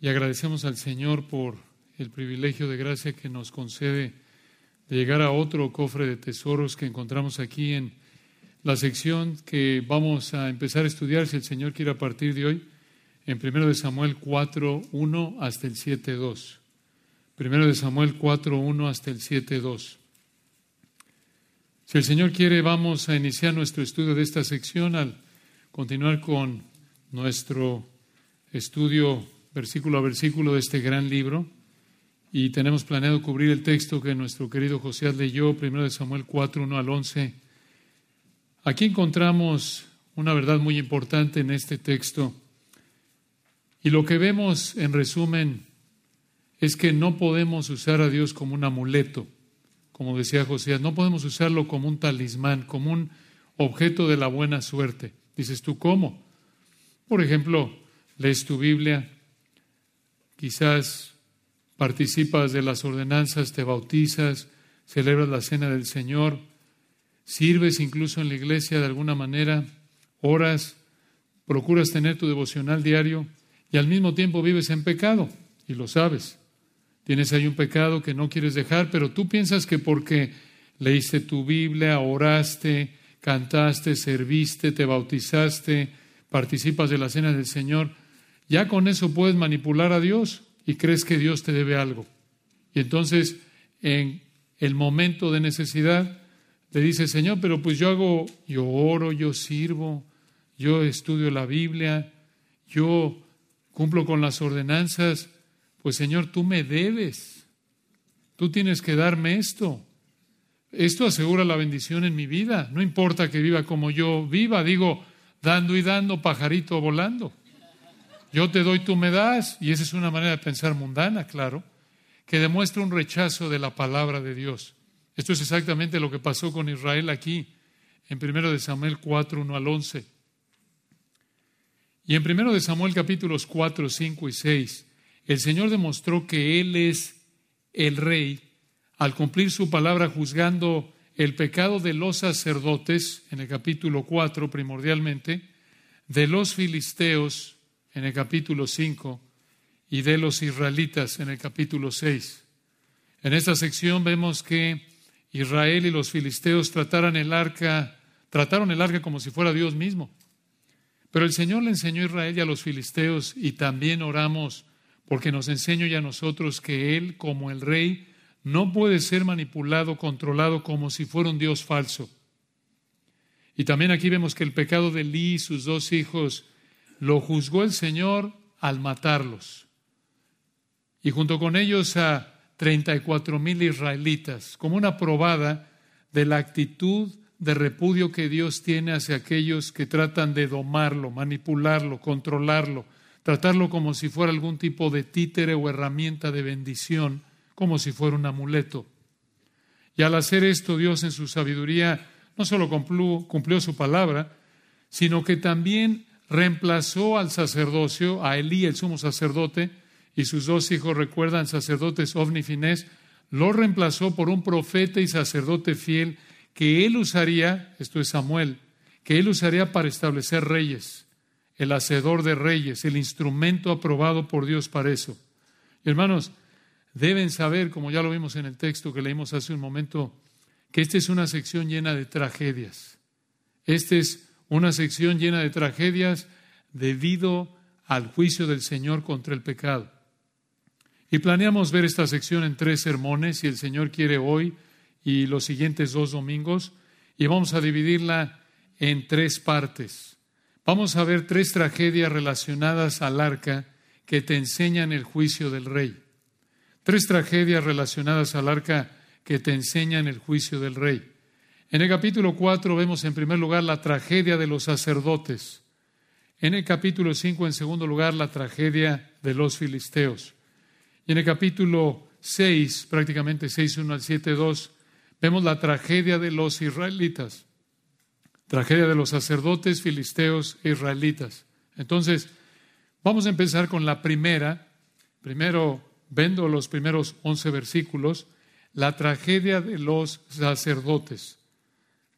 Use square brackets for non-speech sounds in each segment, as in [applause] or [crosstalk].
y agradecemos al Señor por el privilegio de gracia que nos concede de llegar a otro cofre de tesoros que encontramos aquí en la sección que vamos a empezar a estudiar, si el Señor quiere, a partir de hoy, en 1 de Samuel 4, 1 hasta el 7, 2. 1 de Samuel 4, 1 hasta el 7, 2. Si el Señor quiere, vamos a iniciar nuestro estudio de esta sección al continuar con nuestro estudio versículo a versículo de este gran libro y tenemos planeado cubrir el texto que nuestro querido José leyó, primero de Samuel 4, 1 al 11. Aquí encontramos una verdad muy importante en este texto y lo que vemos en resumen es que no podemos usar a Dios como un amuleto, como decía José, no podemos usarlo como un talismán, como un objeto de la buena suerte. Dices tú, ¿cómo? Por ejemplo, lees tu Biblia, Quizás participas de las ordenanzas, te bautizas, celebras la cena del Señor, sirves incluso en la iglesia de alguna manera, oras, procuras tener tu devocional diario y al mismo tiempo vives en pecado y lo sabes. Tienes ahí un pecado que no quieres dejar, pero tú piensas que porque leíste tu Biblia, oraste, cantaste, serviste, te bautizaste, participas de la cena del Señor, ya con eso puedes manipular a Dios y crees que Dios te debe algo. Y entonces, en el momento de necesidad, le dices, Señor, pero pues yo hago, yo oro, yo sirvo, yo estudio la Biblia, yo cumplo con las ordenanzas, pues Señor, tú me debes, tú tienes que darme esto. Esto asegura la bendición en mi vida, no importa que viva como yo viva, digo, dando y dando, pajarito volando. Yo te doy, tú me das, y esa es una manera de pensar mundana, claro, que demuestra un rechazo de la palabra de Dios. Esto es exactamente lo que pasó con Israel aquí, en 1 de Samuel 4, 1 al 11. Y en 1 de Samuel capítulos 4, 5 y 6, el Señor demostró que Él es el rey al cumplir su palabra juzgando el pecado de los sacerdotes, en el capítulo 4 primordialmente, de los filisteos en el capítulo 5 y de los israelitas en el capítulo 6. En esta sección vemos que Israel y los filisteos trataron el arca, trataron el arca como si fuera Dios mismo. Pero el Señor le enseñó a Israel y a los filisteos y también oramos porque nos enseñó ya a nosotros que Él, como el rey, no puede ser manipulado, controlado como si fuera un Dios falso. Y también aquí vemos que el pecado de Lee y sus dos hijos lo juzgó el Señor al matarlos. Y junto con ellos a 34 mil israelitas, como una probada de la actitud de repudio que Dios tiene hacia aquellos que tratan de domarlo, manipularlo, controlarlo, tratarlo como si fuera algún tipo de títere o herramienta de bendición, como si fuera un amuleto. Y al hacer esto, Dios en su sabiduría no solo cumplió, cumplió su palabra, sino que también reemplazó al sacerdocio, a Elí, el sumo sacerdote, y sus dos hijos, recuerdan, sacerdotes Ovni y lo reemplazó por un profeta y sacerdote fiel que él usaría, esto es Samuel, que él usaría para establecer reyes, el hacedor de reyes, el instrumento aprobado por Dios para eso. hermanos, deben saber, como ya lo vimos en el texto que leímos hace un momento, que esta es una sección llena de tragedias. Este es una sección llena de tragedias debido al juicio del Señor contra el pecado. Y planeamos ver esta sección en tres sermones, si el Señor quiere hoy y los siguientes dos domingos, y vamos a dividirla en tres partes. Vamos a ver tres tragedias relacionadas al arca que te enseñan el juicio del rey. Tres tragedias relacionadas al arca que te enseñan el juicio del rey. En el capítulo 4 vemos en primer lugar la tragedia de los sacerdotes. En el capítulo 5, en segundo lugar, la tragedia de los filisteos. Y en el capítulo 6, prácticamente 6, 1 al 7, 2, vemos la tragedia de los israelitas. Tragedia de los sacerdotes, filisteos e israelitas. Entonces, vamos a empezar con la primera. Primero, vendo los primeros 11 versículos. La tragedia de los sacerdotes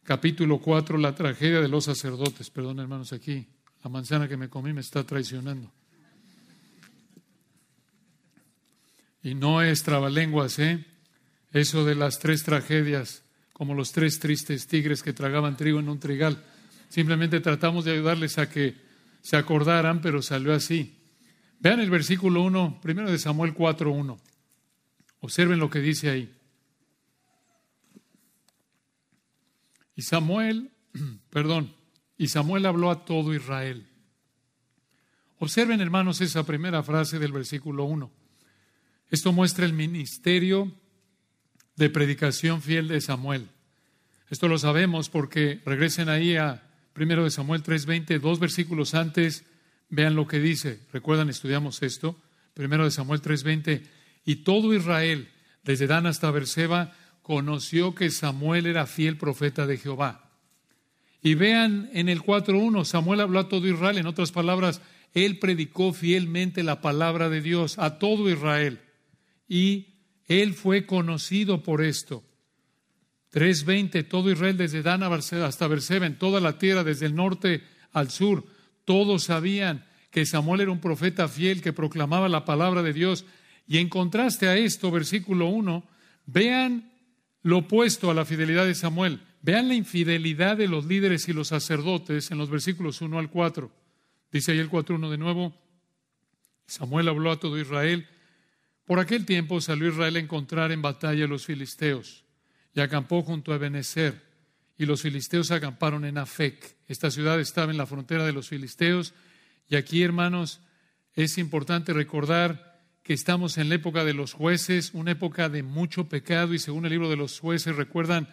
capítulo 4, la tragedia de los sacerdotes. Perdón, hermanos, aquí la manzana que me comí me está traicionando. Y no es trabalenguas, ¿eh? Eso de las tres tragedias, como los tres tristes tigres que tragaban trigo en un trigal. Simplemente tratamos de ayudarles a que se acordaran, pero salió así. Vean el versículo 1, primero de Samuel 4.1. Observen lo que dice ahí. Y Samuel, [clears throat] perdón, y Samuel habló a todo Israel. Observen, hermanos, esa primera frase del versículo 1. Esto muestra el ministerio de predicación fiel de Samuel. Esto lo sabemos porque regresen ahí a 1 de Samuel 3:20, dos versículos antes, vean lo que dice. ¿Recuerdan? Estudiamos esto. 1 de Samuel 3:20, y todo Israel, desde Dan hasta Berseba, conoció que Samuel era fiel profeta de Jehová. Y vean en el 4.1, Samuel habló a todo Israel, en otras palabras, él predicó fielmente la palabra de Dios a todo Israel. Y él fue conocido por esto. 3.20, todo Israel desde Dan hasta Berseba, en toda la tierra, desde el norte al sur, todos sabían que Samuel era un profeta fiel que proclamaba la palabra de Dios. Y en contraste a esto, versículo 1, vean lo opuesto a la fidelidad de Samuel. Vean la infidelidad de los líderes y los sacerdotes en los versículos 1 al 4. Dice ahí el 4.1 de nuevo, Samuel habló a todo Israel. Por aquel tiempo salió Israel a encontrar en batalla a los filisteos y acampó junto a Ebenezer. Y los filisteos acamparon en Afec. Esta ciudad estaba en la frontera de los filisteos. Y aquí, hermanos, es importante recordar que estamos en la época de los jueces, una época de mucho pecado. Y según el libro de los jueces, recuerdan,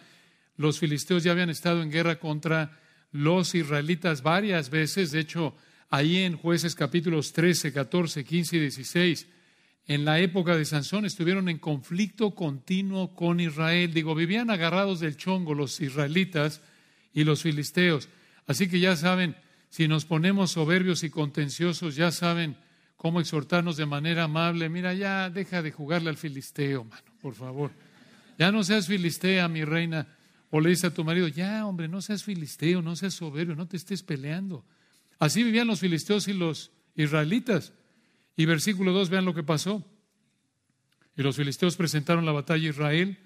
los filisteos ya habían estado en guerra contra los israelitas varias veces. De hecho, ahí en jueces capítulos 13, 14, 15 y 16, en la época de Sansón estuvieron en conflicto continuo con Israel. Digo, vivían agarrados del chongo los israelitas y los filisteos. Así que ya saben, si nos ponemos soberbios y contenciosos, ya saben cómo exhortarnos de manera amable. Mira, ya deja de jugarle al filisteo, mano, por favor. Ya no seas filistea, mi reina. O le dice a tu marido, ya, hombre, no seas filisteo, no seas soberbio, no te estés peleando. Así vivían los filisteos y los israelitas. Y versículo 2, vean lo que pasó. Y los filisteos presentaron la batalla a Israel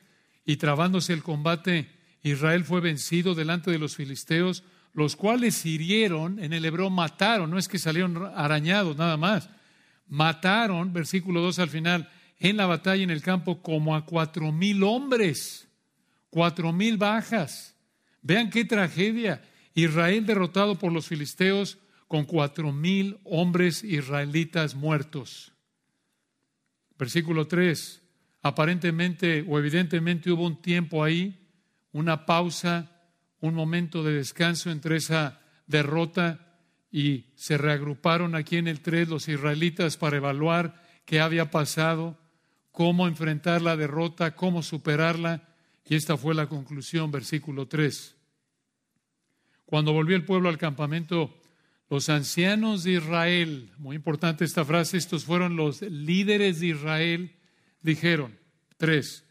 y trabándose el combate, Israel fue vencido delante de los filisteos, los cuales hirieron, en el hebreo mataron, no es que salieron arañados nada más, mataron, versículo 2 al final, en la batalla en el campo como a cuatro mil hombres, cuatro mil bajas. Vean qué tragedia. Israel derrotado por los filisteos con cuatro mil hombres israelitas muertos. Versículo 3. Aparentemente o evidentemente hubo un tiempo ahí, una pausa, un momento de descanso entre esa derrota y se reagruparon aquí en el 3 los israelitas para evaluar qué había pasado, cómo enfrentar la derrota, cómo superarla. Y esta fue la conclusión, versículo 3. Cuando volvió el pueblo al campamento, los ancianos de Israel, muy importante esta frase, estos fueron los líderes de Israel, dijeron, tres,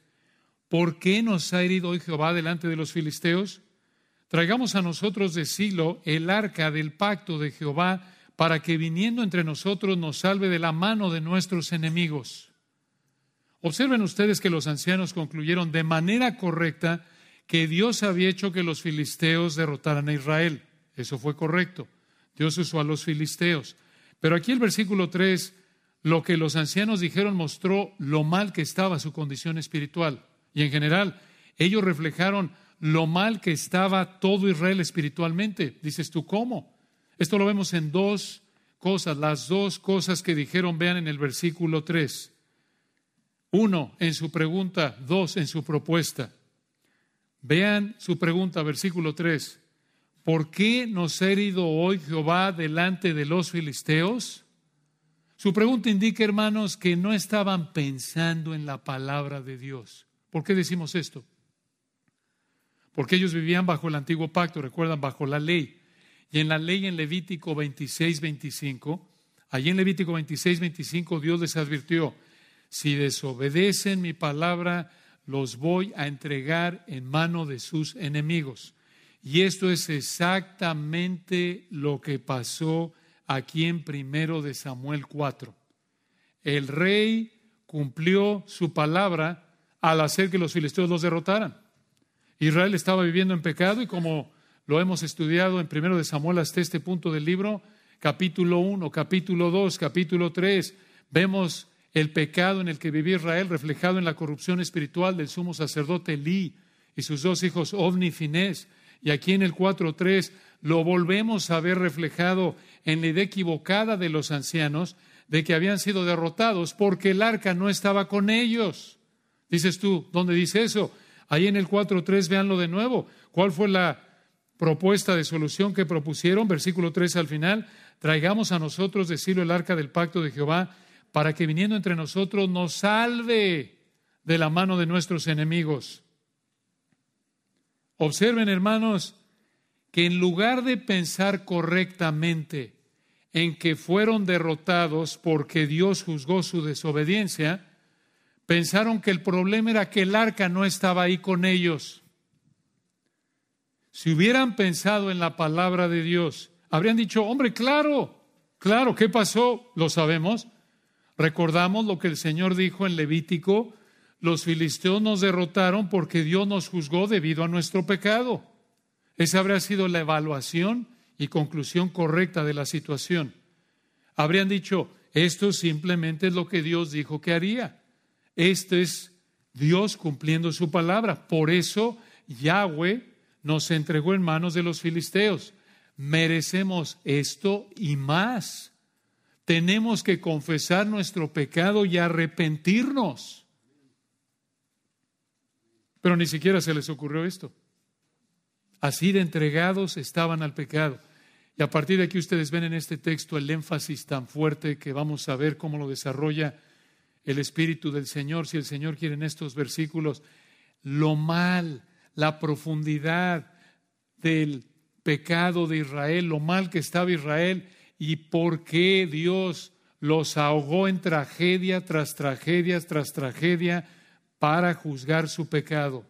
¿por qué nos ha herido hoy Jehová delante de los filisteos? Traigamos a nosotros de Silo el arca del pacto de Jehová, para que viniendo entre nosotros nos salve de la mano de nuestros enemigos. Observen ustedes que los ancianos concluyeron de manera correcta que Dios había hecho que los filisteos derrotaran a Israel. Eso fue correcto. Dios usó a los filisteos. Pero aquí el versículo 3, lo que los ancianos dijeron mostró lo mal que estaba su condición espiritual. Y en general, ellos reflejaron lo mal que estaba todo Israel espiritualmente. Dices tú, ¿cómo? Esto lo vemos en dos cosas, las dos cosas que dijeron, vean en el versículo 3. Uno, en su pregunta, dos, en su propuesta. Vean su pregunta, versículo 3. ¿Por qué nos ha herido hoy Jehová delante de los filisteos? Su pregunta indica, hermanos, que no estaban pensando en la palabra de Dios. ¿Por qué decimos esto? Porque ellos vivían bajo el antiguo pacto, recuerdan, bajo la ley. Y en la ley en Levítico 26, 25, allí en Levítico 26, 25, Dios les advirtió, si desobedecen mi palabra, los voy a entregar en mano de sus enemigos. Y esto es exactamente lo que pasó aquí en primero de Samuel 4. El rey cumplió su palabra al hacer que los filisteos los derrotaran. Israel estaba viviendo en pecado y como lo hemos estudiado en primero de Samuel hasta este punto del libro, capítulo 1, capítulo 2, capítulo 3, vemos el pecado en el que vivía Israel reflejado en la corrupción espiritual del sumo sacerdote Elí y sus dos hijos Ovni y Finés. Y aquí en el 4.3 lo volvemos a ver reflejado en la idea equivocada de los ancianos de que habían sido derrotados porque el arca no estaba con ellos. Dices tú, ¿dónde dice eso? Ahí en el 4.3, véanlo de nuevo. ¿Cuál fue la propuesta de solución que propusieron? Versículo 3 al final. Traigamos a nosotros, decirlo, el arca del pacto de Jehová, para que viniendo entre nosotros nos salve de la mano de nuestros enemigos. Observen, hermanos, que en lugar de pensar correctamente en que fueron derrotados porque Dios juzgó su desobediencia, pensaron que el problema era que el arca no estaba ahí con ellos. Si hubieran pensado en la palabra de Dios, habrían dicho, hombre, claro, claro, ¿qué pasó? Lo sabemos. Recordamos lo que el Señor dijo en Levítico, los filisteos nos derrotaron porque Dios nos juzgó debido a nuestro pecado. Esa habría sido la evaluación y conclusión correcta de la situación. Habrían dicho, esto simplemente es lo que Dios dijo que haría. Esto es Dios cumpliendo su palabra. Por eso Yahweh nos entregó en manos de los filisteos. Merecemos esto y más. Tenemos que confesar nuestro pecado y arrepentirnos. Pero ni siquiera se les ocurrió esto. Así de entregados estaban al pecado. Y a partir de aquí ustedes ven en este texto el énfasis tan fuerte que vamos a ver cómo lo desarrolla el Espíritu del Señor, si el Señor quiere en estos versículos, lo mal, la profundidad del pecado de Israel, lo mal que estaba Israel y por qué Dios los ahogó en tragedia tras tragedia tras tragedia para juzgar su pecado.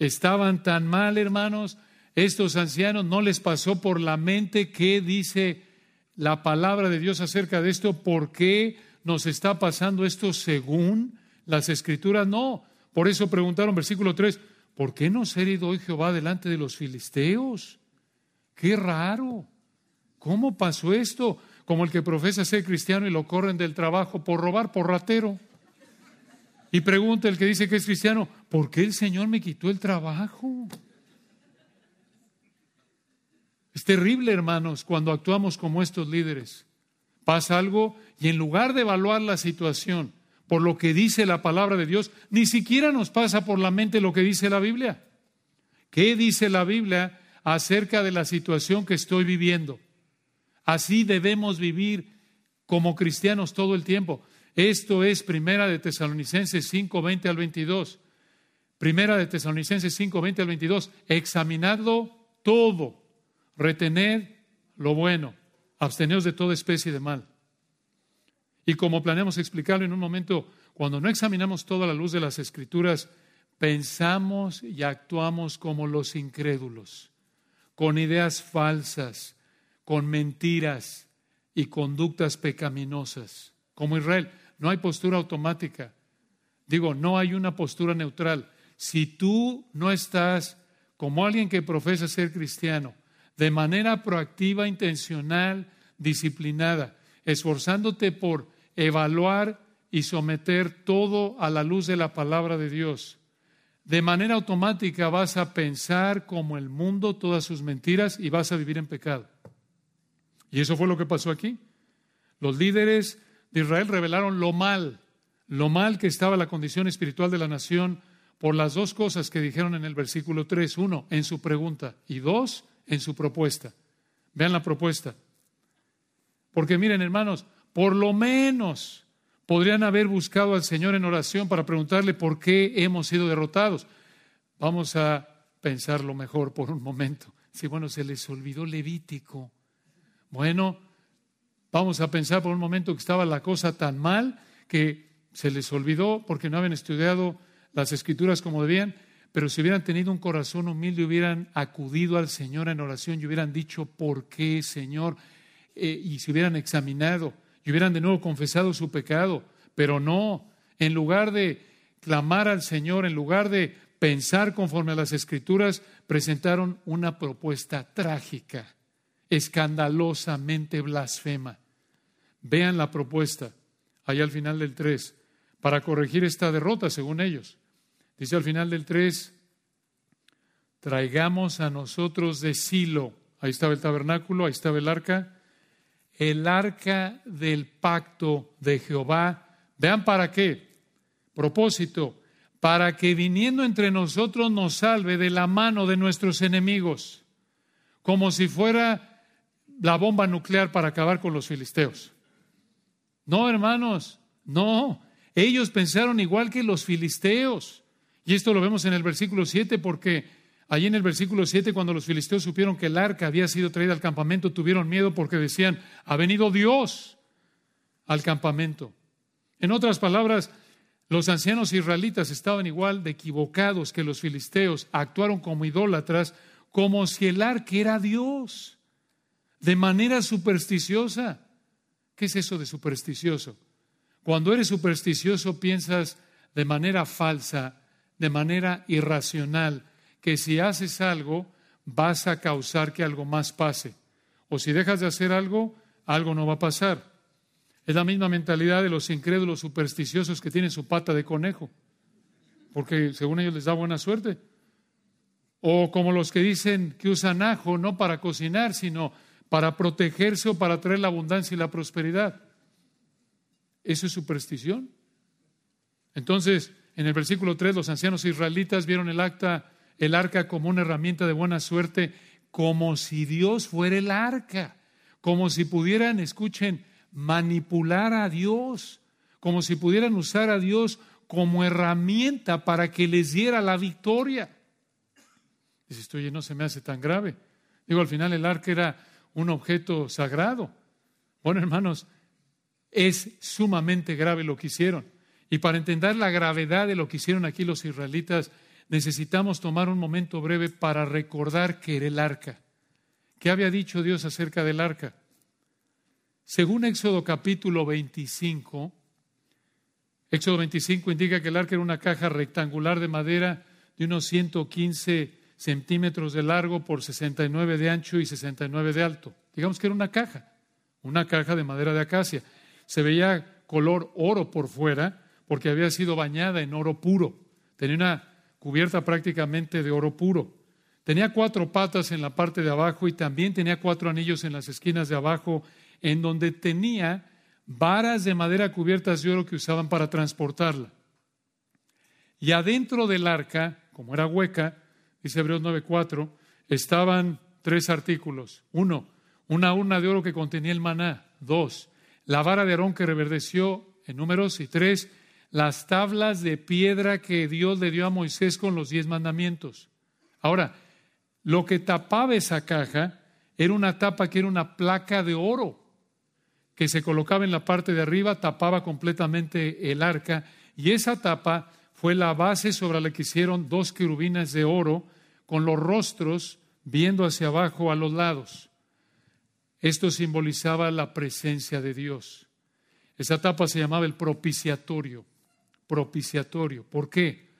Estaban tan mal, hermanos, estos ancianos no les pasó por la mente qué dice la palabra de Dios acerca de esto, por qué nos está pasando esto según las escrituras. No, por eso preguntaron, versículo 3, ¿por qué no se ha herido hoy Jehová delante de los filisteos? Qué raro. ¿Cómo pasó esto? Como el que profesa ser cristiano y lo corren del trabajo por robar, por ratero. Y pregunta el que dice que es cristiano, ¿por qué el Señor me quitó el trabajo? Es terrible, hermanos, cuando actuamos como estos líderes. Pasa algo y en lugar de evaluar la situación por lo que dice la palabra de Dios, ni siquiera nos pasa por la mente lo que dice la Biblia. ¿Qué dice la Biblia acerca de la situación que estoy viviendo? Así debemos vivir como cristianos todo el tiempo. Esto es Primera de Tesalonicenses 5, 20 al 22. Primera de Tesalonicenses 5, 20 al 22. Examinadlo todo retened lo bueno, absteneos de toda especie de mal. Y como planeamos explicarlo en un momento, cuando no examinamos toda la luz de las escrituras, pensamos y actuamos como los incrédulos, con ideas falsas, con mentiras y conductas pecaminosas. Como Israel, no hay postura automática. Digo, no hay una postura neutral. Si tú no estás como alguien que profesa ser cristiano, de manera proactiva, intencional, disciplinada, esforzándote por evaluar y someter todo a la luz de la palabra de Dios. De manera automática vas a pensar como el mundo todas sus mentiras y vas a vivir en pecado. Y eso fue lo que pasó aquí. Los líderes de Israel revelaron lo mal, lo mal que estaba la condición espiritual de la nación por las dos cosas que dijeron en el versículo 3. Uno, en su pregunta. Y dos, en su propuesta. Vean la propuesta. Porque miren, hermanos, por lo menos podrían haber buscado al Señor en oración para preguntarle por qué hemos sido derrotados. Vamos a pensarlo mejor por un momento. Si, bueno, se les olvidó Levítico. Bueno, vamos a pensar por un momento que estaba la cosa tan mal que se les olvidó porque no habían estudiado las escrituras como debían. Pero si hubieran tenido un corazón humilde, hubieran acudido al Señor en oración y hubieran dicho, ¿por qué, Señor? Eh, y se hubieran examinado y hubieran de nuevo confesado su pecado. Pero no, En lugar de clamar al Señor, en lugar de pensar conforme a las escrituras, presentaron una propuesta trágica, escandalosamente blasfema. Vean la propuesta, allá al final del 3, para corregir esta derrota, según ellos. Dice al final del 3, traigamos a nosotros de Silo, ahí estaba el tabernáculo, ahí estaba el arca, el arca del pacto de Jehová. Vean para qué. Propósito, para que viniendo entre nosotros nos salve de la mano de nuestros enemigos, como si fuera la bomba nuclear para acabar con los filisteos. No, hermanos, no. Ellos pensaron igual que los filisteos. Y esto lo vemos en el versículo 7 porque allí en el versículo 7 cuando los filisteos supieron que el arca había sido traída al campamento, tuvieron miedo porque decían, ha venido Dios al campamento. En otras palabras, los ancianos israelitas estaban igual de equivocados que los filisteos, actuaron como idólatras, como si el arca era Dios, de manera supersticiosa. ¿Qué es eso de supersticioso? Cuando eres supersticioso piensas de manera falsa, de manera irracional, que si haces algo vas a causar que algo más pase. O si dejas de hacer algo, algo no va a pasar. Es la misma mentalidad de los incrédulos supersticiosos que tienen su pata de conejo, porque según ellos les da buena suerte. O como los que dicen que usan ajo no para cocinar, sino para protegerse o para traer la abundancia y la prosperidad. ¿Eso es superstición? Entonces, en el versículo 3, los ancianos israelitas vieron el acta, el arca como una herramienta de buena suerte, como si Dios fuera el arca, como si pudieran, escuchen, manipular a Dios, como si pudieran usar a Dios como herramienta para que les diera la victoria. Dices, oye, no se me hace tan grave. Digo, al final el arca era un objeto sagrado. Bueno, hermanos, es sumamente grave lo que hicieron. Y para entender la gravedad de lo que hicieron aquí los israelitas, necesitamos tomar un momento breve para recordar que era el arca. ¿Qué había dicho Dios acerca del arca? Según Éxodo capítulo 25, Éxodo 25 indica que el arca era una caja rectangular de madera de unos 115 centímetros de largo por 69 de ancho y 69 de alto. Digamos que era una caja, una caja de madera de acacia. Se veía color oro por fuera porque había sido bañada en oro puro. Tenía una cubierta prácticamente de oro puro. Tenía cuatro patas en la parte de abajo y también tenía cuatro anillos en las esquinas de abajo en donde tenía varas de madera cubiertas de oro que usaban para transportarla. Y adentro del arca, como era hueca, dice Hebreos 9:4, estaban tres artículos. Uno, una urna de oro que contenía el maná. Dos, la vara de Aarón que reverdeció en números. Y tres, las tablas de piedra que Dios le dio a Moisés con los diez mandamientos. Ahora, lo que tapaba esa caja era una tapa que era una placa de oro que se colocaba en la parte de arriba, tapaba completamente el arca, y esa tapa fue la base sobre la que hicieron dos querubines de oro con los rostros viendo hacia abajo a los lados. Esto simbolizaba la presencia de Dios. Esa tapa se llamaba el propiciatorio. Propiciatorio. ¿Por qué?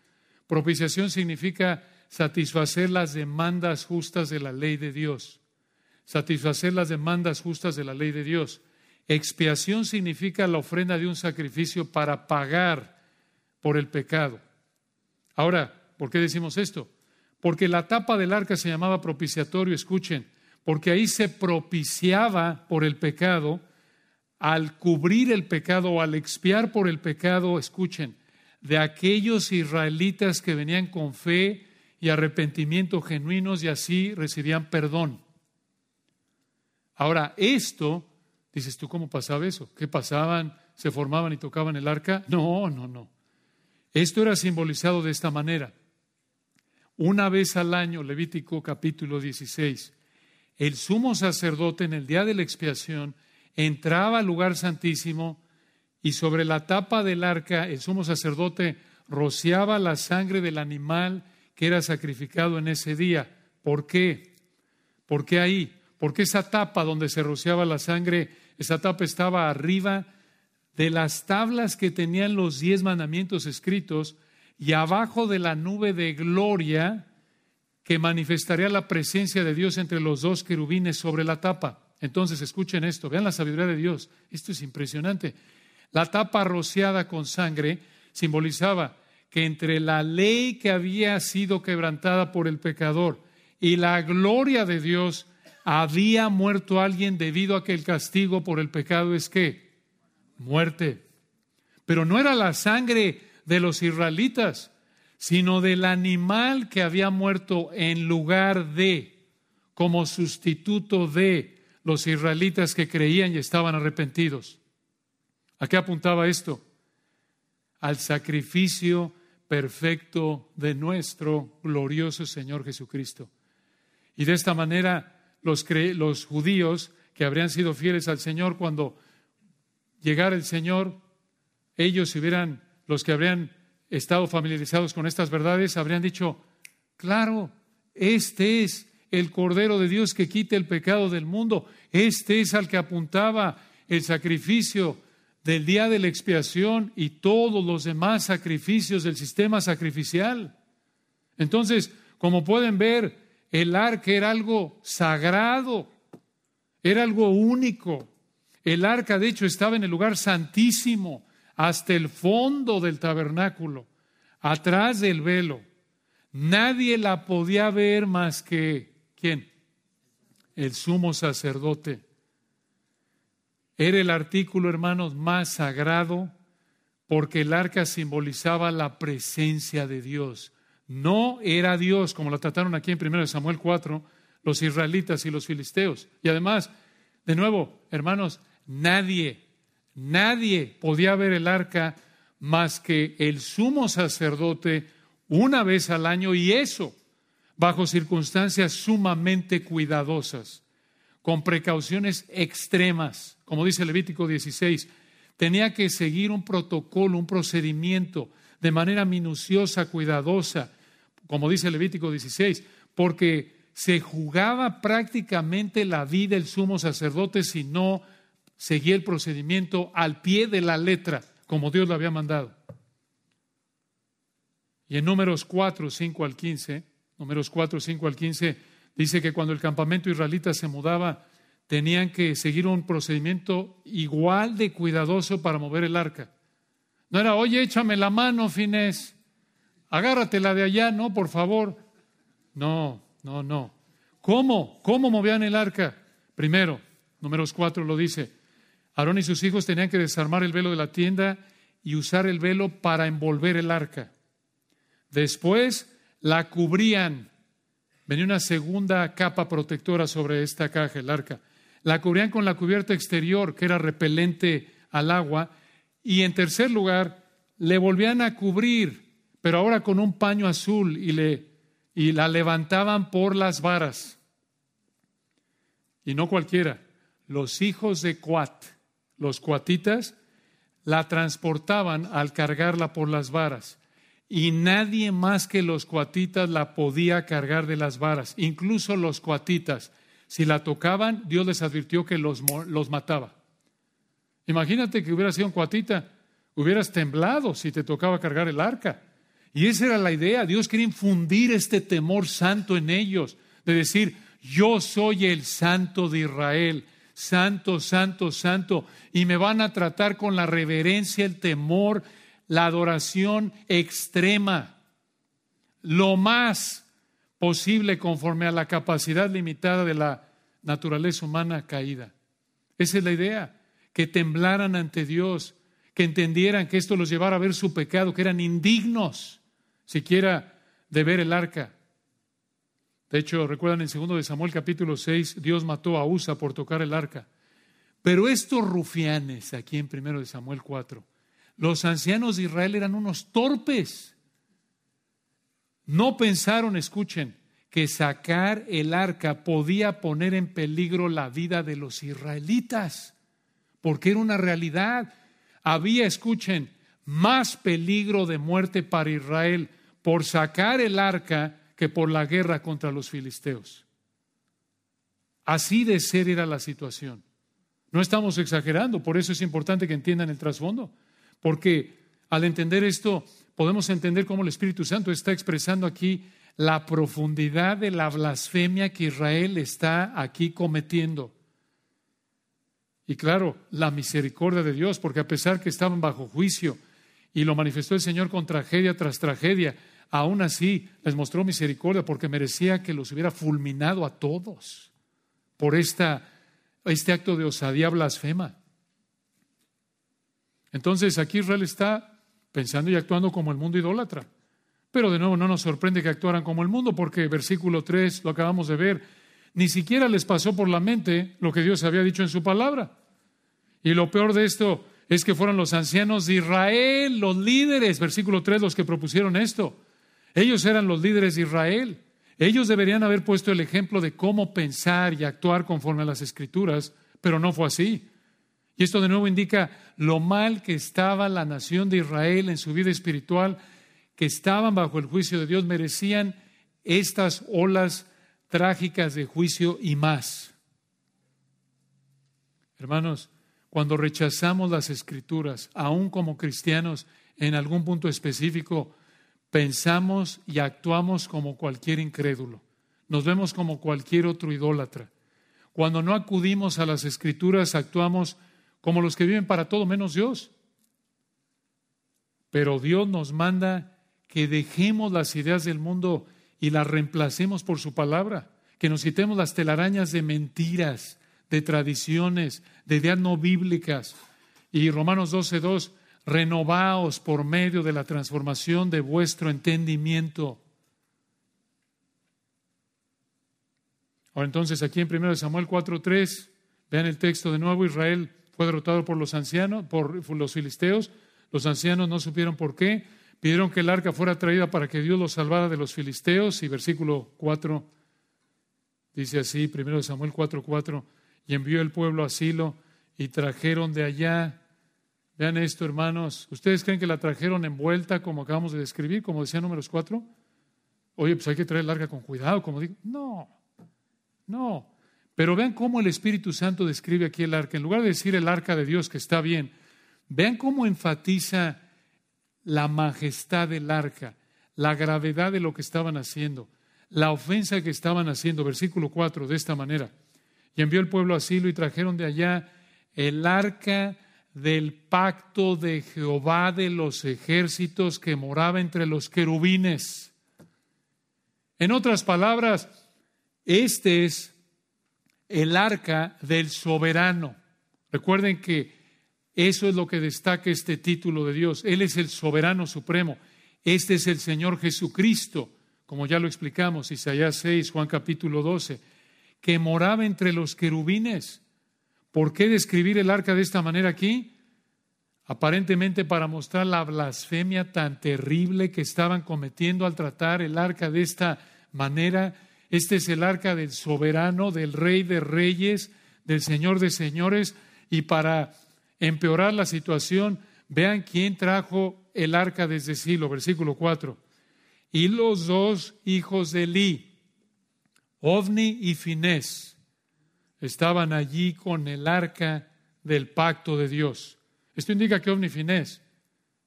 Propiciación significa satisfacer las demandas justas de la ley de Dios. Satisfacer las demandas justas de la ley de Dios. Expiación significa la ofrenda de un sacrificio para pagar por el pecado. Ahora, ¿por qué decimos esto? Porque la tapa del arca se llamaba propiciatorio, escuchen, porque ahí se propiciaba por el pecado, al cubrir el pecado o al expiar por el pecado, escuchen, de aquellos israelitas que venían con fe y arrepentimiento genuinos y así recibían perdón. Ahora, esto Dices tú, ¿cómo pasaba eso? ¿Qué pasaban? ¿Se formaban y tocaban el arca? No, no, no. Esto era simbolizado de esta manera. Una vez al año, Levítico capítulo 16, el sumo sacerdote en el día de la expiación entraba al lugar santísimo y sobre la tapa del arca el sumo sacerdote rociaba la sangre del animal que era sacrificado en ese día. ¿Por qué? ¿Por qué ahí? Porque esa tapa donde se rociaba la sangre esa tapa estaba arriba de las tablas que tenían los diez mandamientos escritos y abajo de la nube de gloria que manifestaría la presencia de Dios entre los dos querubines sobre la tapa. Entonces, escuchen esto, vean la sabiduría de Dios. Esto es impresionante. La tapa rociada con sangre simbolizaba que entre la ley que había sido quebrantada por el pecador y la gloria de Dios había muerto alguien debido a que el castigo por el pecado es que muerte. Pero no era la sangre de los israelitas, sino del animal que había muerto en lugar de, como sustituto de los israelitas que creían y estaban arrepentidos. ¿A qué apuntaba esto? Al sacrificio perfecto de nuestro glorioso Señor Jesucristo. Y de esta manera los, judíos que habrían sido fieles al Señor cuando llegara el Señor, ellos hubieran, los que habrían estado familiarizados con estas verdades, habrían dicho, claro, este es el Cordero de Dios que quita el pecado del mundo, este es al que apuntaba el sacrificio del día de la expiación y todos los demás sacrificios del sistema sacrificial. Entonces, como pueden ver, el arca era algo sagrado, era algo único. El arca, de hecho, estaba en el lugar santísimo, hasta el fondo del tabernáculo, atrás del velo. Nadie la podía ver más que, ¿quién? El sumo sacerdote. Era el artículo, hermanos, más sagrado porque el arca simbolizaba la presencia de Dios. No era Dios, como la trataron aquí en 1 Samuel 4, los israelitas y los filisteos. Y además, de nuevo, hermanos, nadie, nadie podía ver el arca más que el sumo sacerdote una vez al año y eso bajo circunstancias sumamente cuidadosas, con precauciones extremas, como dice Levítico 16. Tenía que seguir un protocolo, un procedimiento de manera minuciosa, cuidadosa, como dice Levítico 16, porque se jugaba prácticamente la vida del sumo sacerdote si no seguía el procedimiento al pie de la letra, como Dios lo había mandado. Y en números 4, 5 al 15, números 4, 5 al 15, dice que cuando el campamento israelita se mudaba, tenían que seguir un procedimiento igual de cuidadoso para mover el arca. No era, oye, échame la mano, Finés, agárratela de allá, no, por favor. No, no, no. ¿Cómo? ¿Cómo movían el arca? Primero, números 4 lo dice, Aarón y sus hijos tenían que desarmar el velo de la tienda y usar el velo para envolver el arca. Después la cubrían. Venía una segunda capa protectora sobre esta caja, el arca. La cubrían con la cubierta exterior, que era repelente al agua. Y en tercer lugar, le volvían a cubrir, pero ahora con un paño azul y, le, y la levantaban por las varas. Y no cualquiera, los hijos de Cuat los cuatitas, la transportaban al cargarla por las varas. Y nadie más que los cuatitas la podía cargar de las varas. Incluso los cuatitas, si la tocaban, Dios les advirtió que los, los mataba. Imagínate que hubiera sido un cuatita, hubieras temblado si te tocaba cargar el arca. Y esa era la idea. Dios quería infundir este temor santo en ellos, de decir, yo soy el santo de Israel santo, santo, santo, y me van a tratar con la reverencia, el temor, la adoración extrema, lo más posible conforme a la capacidad limitada de la naturaleza humana caída. Esa es la idea, que temblaran ante Dios, que entendieran que esto los llevara a ver su pecado, que eran indignos siquiera de ver el arca. De hecho, recuerdan en 2 de Samuel capítulo 6, Dios mató a Usa por tocar el arca. Pero estos rufianes, aquí en 1 de Samuel 4, los ancianos de Israel eran unos torpes. No pensaron, escuchen, que sacar el arca podía poner en peligro la vida de los israelitas, porque era una realidad. Había, escuchen, más peligro de muerte para Israel por sacar el arca que por la guerra contra los filisteos. Así de ser era la situación. No estamos exagerando, por eso es importante que entiendan el trasfondo, porque al entender esto podemos entender cómo el Espíritu Santo está expresando aquí la profundidad de la blasfemia que Israel está aquí cometiendo. Y claro, la misericordia de Dios, porque a pesar que estaban bajo juicio y lo manifestó el Señor con tragedia tras tragedia, aún así les mostró misericordia porque merecía que los hubiera fulminado a todos por esta, este acto de osadía blasfema. Entonces aquí Israel está pensando y actuando como el mundo idólatra. Pero de nuevo no nos sorprende que actuaran como el mundo porque versículo 3 lo acabamos de ver, ni siquiera les pasó por la mente lo que Dios había dicho en su palabra. Y lo peor de esto es que fueron los ancianos de Israel, los líderes, versículo 3, los que propusieron esto. Ellos eran los líderes de Israel. Ellos deberían haber puesto el ejemplo de cómo pensar y actuar conforme a las escrituras, pero no fue así. Y esto de nuevo indica lo mal que estaba la nación de Israel en su vida espiritual, que estaban bajo el juicio de Dios, merecían estas olas trágicas de juicio y más. Hermanos, cuando rechazamos las escrituras, aún como cristianos, en algún punto específico, pensamos y actuamos como cualquier incrédulo. Nos vemos como cualquier otro idólatra. Cuando no acudimos a las escrituras, actuamos como los que viven para todo menos Dios. Pero Dios nos manda que dejemos las ideas del mundo y las reemplacemos por su palabra, que nos quitemos las telarañas de mentiras, de tradiciones, de ideas no bíblicas. Y Romanos 12.2, renovaos por medio de la transformación de vuestro entendimiento. Ahora entonces aquí en 1 Samuel 4.3, vean el texto de nuevo, Israel fue derrotado por los ancianos, por los filisteos, los ancianos no supieron por qué, pidieron que el arca fuera traída para que Dios los salvara de los filisteos y versículo 4 dice así, 1 Samuel 4.4, y envió el pueblo a Silo y trajeron de allá. Vean esto, hermanos. ¿Ustedes creen que la trajeron envuelta como acabamos de describir, como decía números cuatro? Oye, pues hay que traer larga con cuidado, como digo. No, no. Pero vean cómo el Espíritu Santo describe aquí el arca. En lugar de decir el arca de Dios, que está bien, vean cómo enfatiza la majestad del arca, la gravedad de lo que estaban haciendo, la ofensa que estaban haciendo. Versículo 4, de esta manera. Y envió el pueblo a y trajeron de allá el arca del pacto de Jehová de los ejércitos que moraba entre los querubines. En otras palabras, este es el arca del soberano. Recuerden que eso es lo que destaca este título de Dios. Él es el soberano supremo. Este es el Señor Jesucristo, como ya lo explicamos, Isaías 6, Juan capítulo 12 que moraba entre los querubines. ¿Por qué describir el arca de esta manera aquí? Aparentemente para mostrar la blasfemia tan terrible que estaban cometiendo al tratar el arca de esta manera. Este es el arca del soberano, del rey de reyes, del señor de señores. Y para empeorar la situación, vean quién trajo el arca desde Silo, versículo 4. Y los dos hijos de Eli, Ovni y Finés estaban allí con el arca del pacto de Dios. Esto indica que Ovni y Finés,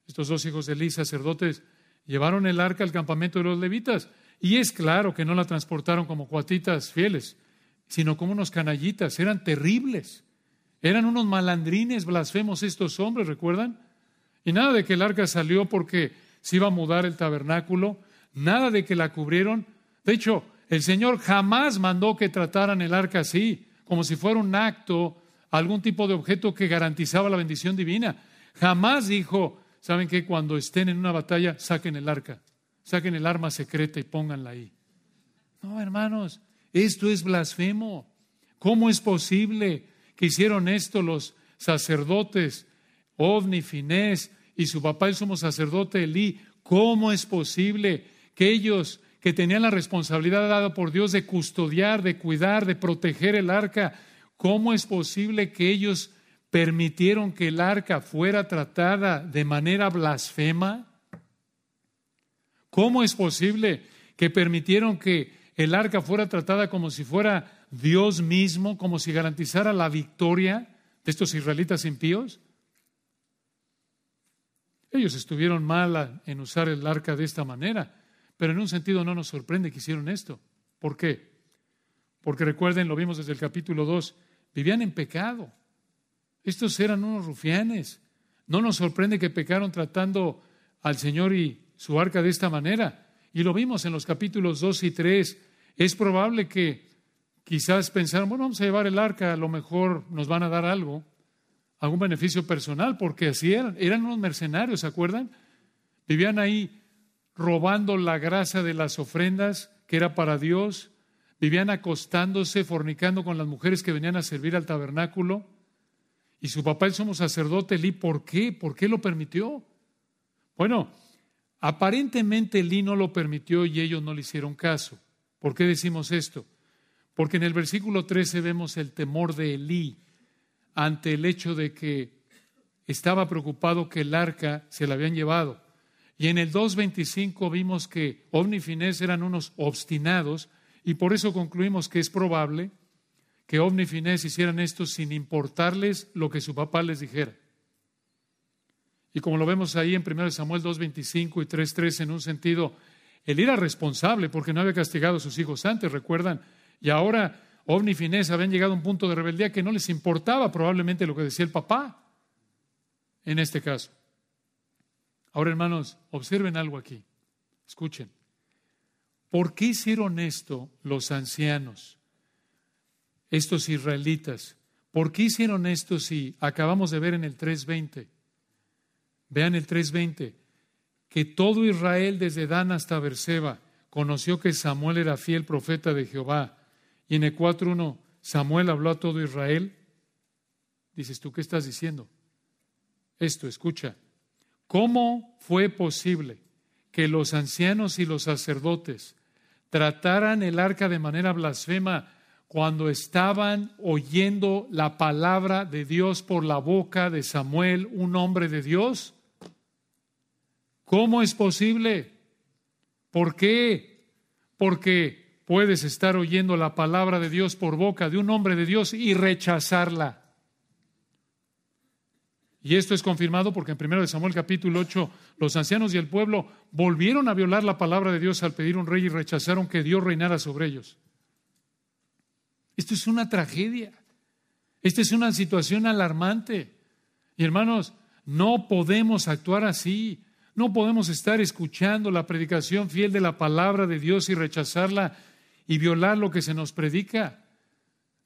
estos dos hijos de Eli, sacerdotes, llevaron el arca al campamento de los levitas. Y es claro que no la transportaron como cuatitas fieles, sino como unos canallitas. Eran terribles. Eran unos malandrines blasfemos estos hombres, ¿recuerdan? Y nada de que el arca salió porque se iba a mudar el tabernáculo, nada de que la cubrieron. De hecho, el Señor jamás mandó que trataran el arca así, como si fuera un acto, algún tipo de objeto que garantizaba la bendición divina. Jamás dijo, ¿saben qué? Cuando estén en una batalla, saquen el arca, saquen el arma secreta y pónganla ahí. No, hermanos, esto es blasfemo. ¿Cómo es posible que hicieron esto los sacerdotes, Ovni, Finés y su papá, el sumo sacerdote Elí? ¿Cómo es posible que ellos que tenían la responsabilidad dada por Dios de custodiar, de cuidar, de proteger el arca, ¿cómo es posible que ellos permitieron que el arca fuera tratada de manera blasfema? ¿Cómo es posible que permitieron que el arca fuera tratada como si fuera Dios mismo, como si garantizara la victoria? de estos israelitas impíos? Ellos estuvieron mal en usar el arca de esta manera, pero en un sentido no nos sorprende que hicieron esto. ¿Por qué? Porque recuerden, lo vimos desde el capítulo 2, vivían en pecado. Estos eran unos rufianes. No nos sorprende que pecaron tratando al Señor y su arca de esta manera. Y lo vimos en los capítulos 2 y 3. Es probable que quizás pensaron, bueno, vamos a llevar el arca, a lo mejor nos van a dar algo algún beneficio personal, porque así eran, eran unos mercenarios, ¿se acuerdan? Vivían ahí robando la grasa de las ofrendas que era para Dios, vivían acostándose, fornicando con las mujeres que venían a servir al tabernáculo. Y su papá, el sumo sacerdote ¿por qué? ¿Por qué lo permitió? Bueno, aparentemente Elí no lo permitió y ellos no le hicieron caso. ¿Por qué decimos esto? Porque en el versículo 13 vemos el temor de Elí ante el hecho de que estaba preocupado que el arca se la habían llevado. Y en el 2.25 vimos que Ovni eran unos obstinados y por eso concluimos que es probable que Ovni hicieran esto sin importarles lo que su papá les dijera. Y como lo vemos ahí en 1 Samuel 2.25 y 3.3 en un sentido, él era responsable porque no había castigado a sus hijos antes, recuerdan, y ahora Ovni y Finés habían llegado a un punto de rebeldía que no les importaba probablemente lo que decía el papá en este caso. Ahora, hermanos, observen algo aquí. Escuchen. ¿Por qué hicieron esto los ancianos, estos israelitas? ¿Por qué hicieron esto si acabamos de ver en el 3.20? Vean el 3.20, que todo Israel desde Dan hasta Berseba conoció que Samuel era fiel profeta de Jehová y en el 4.1, Samuel habló a todo Israel. Dices tú, ¿qué estás diciendo? Esto, escucha. ¿Cómo fue posible que los ancianos y los sacerdotes trataran el arca de manera blasfema cuando estaban oyendo la palabra de Dios por la boca de Samuel, un hombre de Dios? ¿Cómo es posible? ¿Por qué? Porque Puedes estar oyendo la palabra de Dios por boca de un hombre de Dios y rechazarla. Y esto es confirmado porque en 1 Samuel capítulo 8 los ancianos y el pueblo volvieron a violar la palabra de Dios al pedir un rey y rechazaron que Dios reinara sobre ellos. Esto es una tragedia. Esta es una situación alarmante. Y hermanos, no podemos actuar así. No podemos estar escuchando la predicación fiel de la palabra de Dios y rechazarla y violar lo que se nos predica.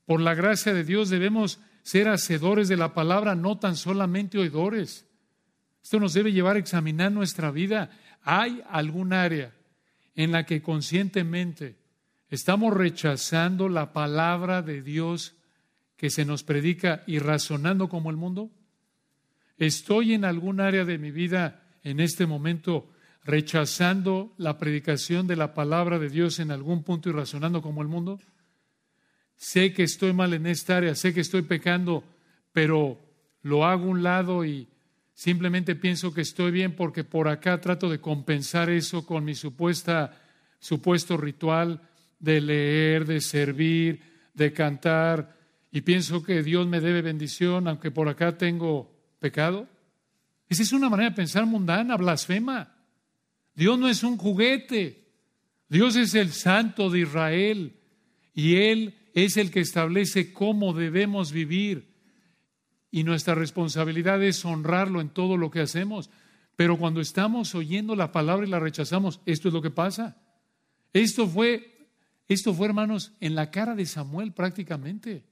Por la gracia de Dios debemos ser hacedores de la palabra, no tan solamente oidores. Esto nos debe llevar a examinar nuestra vida. ¿Hay algún área en la que conscientemente estamos rechazando la palabra de Dios que se nos predica y razonando como el mundo? ¿Estoy en algún área de mi vida en este momento rechazando la predicación de la palabra de Dios en algún punto y razonando como el mundo? Sé que estoy mal en esta área, sé que estoy pecando, pero lo hago a un lado y simplemente pienso que estoy bien porque por acá trato de compensar eso con mi supuesta supuesto ritual de leer, de servir, de cantar y pienso que Dios me debe bendición aunque por acá tengo pecado. Esa es una manera de pensar mundana, blasfema. Dios no es un juguete. Dios es el santo de Israel y Él es el que establece cómo debemos vivir. Y nuestra responsabilidad es honrarlo en todo lo que hacemos. Pero cuando estamos oyendo la palabra y la rechazamos, esto es lo que pasa. Esto fue, esto fue, hermanos, en la cara de Samuel prácticamente.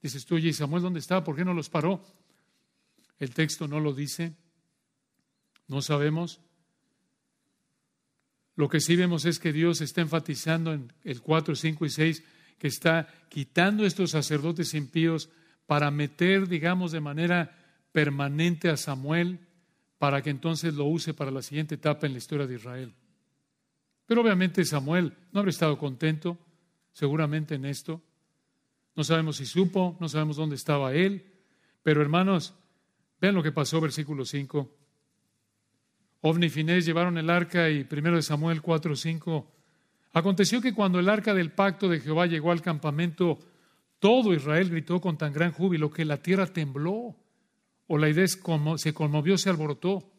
Dices tú, oye, Samuel dónde estaba? ¿Por qué no los paró? El texto no lo dice. No sabemos. Lo que sí vemos es que Dios está enfatizando en el 4, 5 y 6 que está quitando estos sacerdotes impíos para meter, digamos, de manera permanente a Samuel para que entonces lo use para la siguiente etapa en la historia de Israel. Pero obviamente Samuel no habría estado contento, seguramente en esto. No sabemos si supo, no sabemos dónde estaba él, pero hermanos, vean lo que pasó, versículo 5. Ovni y Finés llevaron el arca y primero de Samuel 4, 5. Aconteció que cuando el arca del pacto de Jehová llegó al campamento, todo Israel gritó con tan gran júbilo que la tierra tembló, o la idea se conmovió, se alborotó.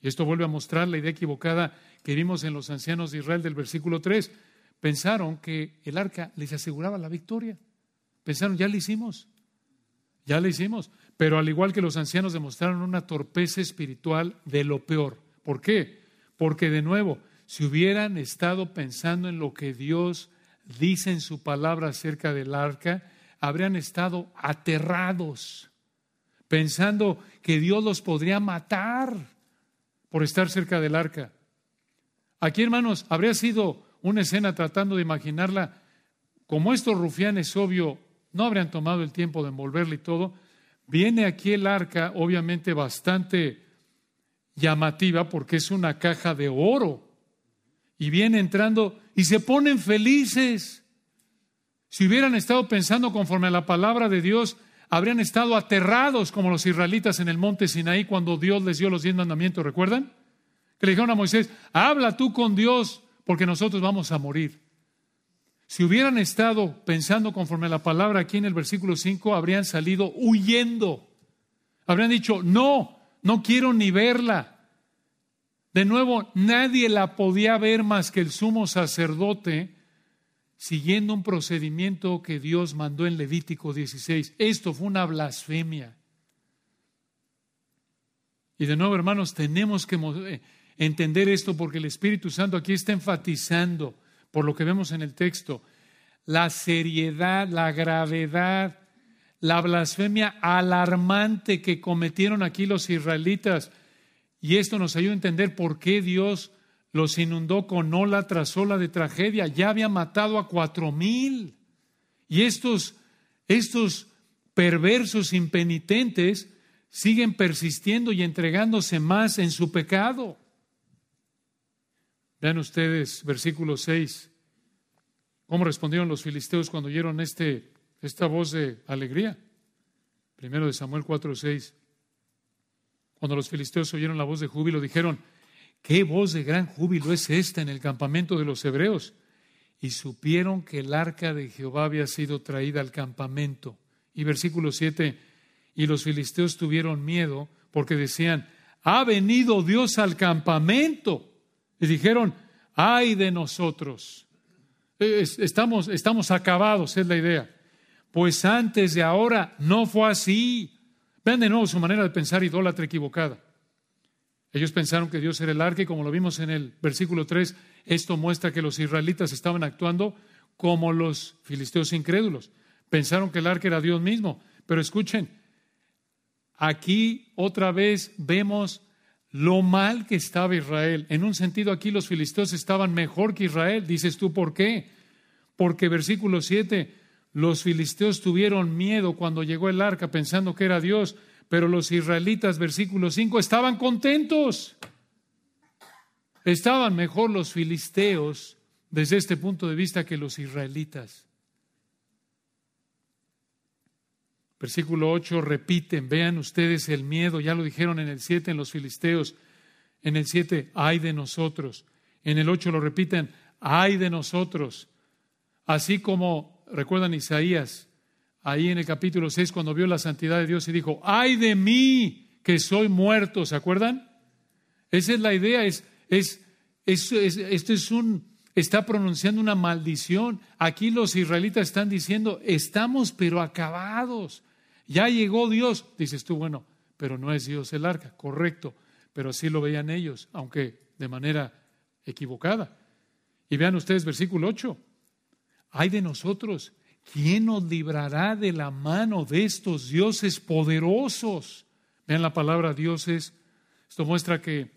Y esto vuelve a mostrar la idea equivocada que vimos en los ancianos de Israel del versículo 3. Pensaron que el arca les aseguraba la victoria. Pensaron, ya lo hicimos, ya lo hicimos. Pero al igual que los ancianos demostraron una torpeza espiritual de lo peor. ¿Por qué? Porque de nuevo, si hubieran estado pensando en lo que Dios dice en su palabra acerca del arca, habrían estado aterrados, pensando que Dios los podría matar por estar cerca del arca. Aquí, hermanos, habría sido una escena tratando de imaginarla como estos rufianes, obvio, no habrían tomado el tiempo de envolverla y todo. Viene aquí el arca, obviamente bastante llamativa porque es una caja de oro. Y viene entrando y se ponen felices. Si hubieran estado pensando conforme a la palabra de Dios, habrían estado aterrados como los israelitas en el monte Sinaí cuando Dios les dio los diez mandamientos, ¿recuerdan? Que le dijeron a Moisés, habla tú con Dios porque nosotros vamos a morir. Si hubieran estado pensando conforme a la palabra aquí en el versículo 5, habrían salido huyendo. Habrían dicho, no, no quiero ni verla. De nuevo, nadie la podía ver más que el sumo sacerdote siguiendo un procedimiento que Dios mandó en Levítico 16. Esto fue una blasfemia. Y de nuevo, hermanos, tenemos que eh, entender esto porque el Espíritu Santo aquí está enfatizando, por lo que vemos en el texto, la seriedad, la gravedad, la blasfemia alarmante que cometieron aquí los israelitas. Y esto nos ayuda a entender por qué Dios los inundó con ola tras ola de tragedia. Ya había matado a cuatro mil. Y estos, estos perversos impenitentes siguen persistiendo y entregándose más en su pecado. Vean ustedes, versículo 6, cómo respondieron los filisteos cuando oyeron este, esta voz de alegría. Primero de Samuel 4, 6. Cuando los filisteos oyeron la voz de júbilo, dijeron, ¿Qué voz de gran júbilo es esta en el campamento de los hebreos? Y supieron que el arca de Jehová había sido traída al campamento. Y versículo 7, y los filisteos tuvieron miedo porque decían, ha venido Dios al campamento. Y dijeron, ay de nosotros. Estamos, estamos acabados, es la idea. Pues antes de ahora no fue así. Vean de nuevo su manera de pensar idólatra equivocada. Ellos pensaron que Dios era el arca y como lo vimos en el versículo 3, esto muestra que los israelitas estaban actuando como los filisteos incrédulos. Pensaron que el arca era Dios mismo. Pero escuchen, aquí otra vez vemos lo mal que estaba Israel. En un sentido aquí los filisteos estaban mejor que Israel. Dices tú, ¿por qué? Porque versículo 7, los filisteos tuvieron miedo cuando llegó el arca pensando que era Dios. Pero los israelitas, versículo 5, estaban contentos. Estaban mejor los filisteos desde este punto de vista que los israelitas. Versículo 8, repiten, vean ustedes el miedo, ya lo dijeron en el 7 en los filisteos, en el 7, ay de nosotros, en el 8 lo repiten, ay de nosotros, así como, recuerdan Isaías, ahí en el capítulo 6 cuando vio la santidad de Dios y dijo, ay de mí que soy muerto, ¿se acuerdan? Esa es la idea, es, es, es, esto es un, está pronunciando una maldición. Aquí los israelitas están diciendo, estamos pero acabados, ya llegó Dios. Dices tú, bueno, pero no es Dios el arca, correcto, pero así lo veían ellos, aunque de manera equivocada. Y vean ustedes versículo 8, ay de nosotros ¿quién nos librará de la mano de estos dioses poderosos? Vean la palabra dioses. Esto muestra que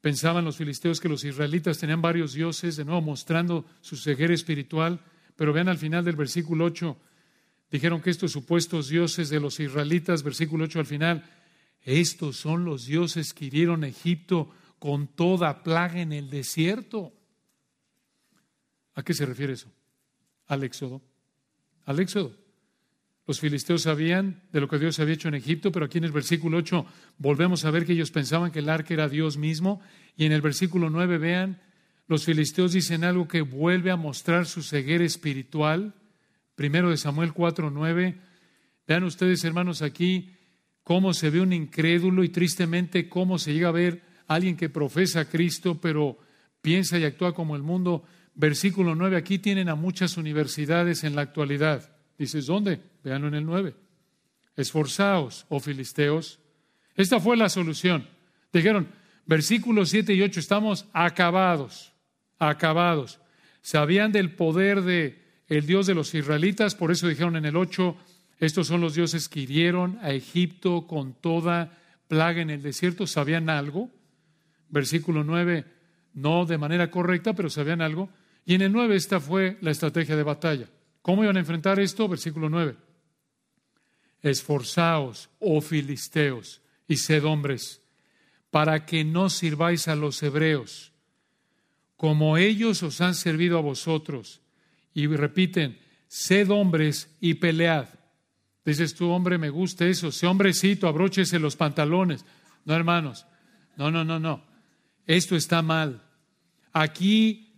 pensaban los filisteos que los israelitas tenían varios dioses, de nuevo mostrando su ceguera espiritual. Pero vean al final del versículo 8, dijeron que estos supuestos dioses de los israelitas, versículo 8 al final, estos son los dioses que hirieron a Egipto con toda plaga en el desierto. ¿A qué se refiere eso? Al Éxodo al Éxodo. Los filisteos sabían de lo que Dios había hecho en Egipto, pero aquí en el versículo 8 volvemos a ver que ellos pensaban que el arca era Dios mismo. Y en el versículo 9 vean, los filisteos dicen algo que vuelve a mostrar su ceguera espiritual. Primero de Samuel 4, 9. Vean ustedes, hermanos, aquí cómo se ve un incrédulo y tristemente cómo se llega a ver alguien que profesa a Cristo, pero piensa y actúa como el mundo. Versículo 9, aquí tienen a muchas universidades en la actualidad. Dices, ¿dónde? Veanlo en el 9. Esforzaos, oh filisteos. Esta fue la solución. Dijeron, versículos 7 y 8, estamos acabados, acabados. Sabían del poder de el Dios de los israelitas, por eso dijeron en el 8, estos son los dioses que hirieron a Egipto con toda plaga en el desierto. ¿Sabían algo? Versículo 9, no de manera correcta, pero sabían algo. Y en el 9 esta fue la estrategia de batalla. ¿Cómo iban a enfrentar esto? Versículo 9. Esforzaos, oh filisteos, y sed hombres, para que no sirváis a los hebreos, como ellos os han servido a vosotros. Y repiten, sed hombres y pelead. Dices tú, hombre, me gusta eso. Sé hombrecito, abróchese los pantalones. No, hermanos. No, no, no, no. Esto está mal. Aquí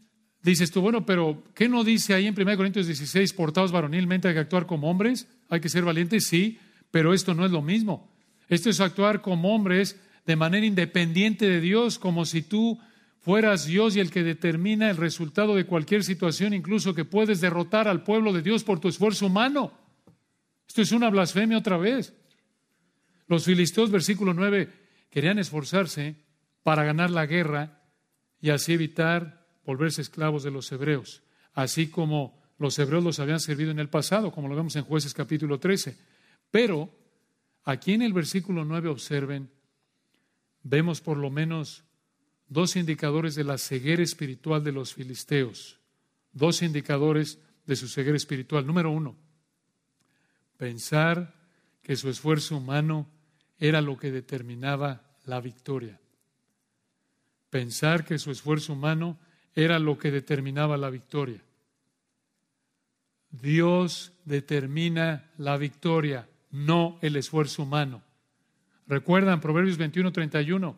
dices tú, bueno, pero ¿qué no dice ahí en 1 Corintios 16, portados varonilmente hay que actuar como hombres? Hay que ser valientes, sí, pero esto no es lo mismo. Esto es actuar como hombres de manera independiente de Dios, como si tú fueras Dios y el que determina el resultado de cualquier situación, incluso que puedes derrotar al pueblo de Dios por tu esfuerzo humano. Esto es una blasfemia otra vez. Los filisteos, versículo 9, querían esforzarse para ganar la guerra y así evitar volverse esclavos de los hebreos, así como los hebreos los habían servido en el pasado, como lo vemos en jueces capítulo 13. Pero aquí en el versículo 9 observen, vemos por lo menos dos indicadores de la ceguera espiritual de los filisteos, dos indicadores de su ceguera espiritual. Número uno, pensar que su esfuerzo humano era lo que determinaba la victoria. Pensar que su esfuerzo humano era lo que determinaba la victoria. Dios determina la victoria, no el esfuerzo humano. Recuerdan Proverbios 21, 31.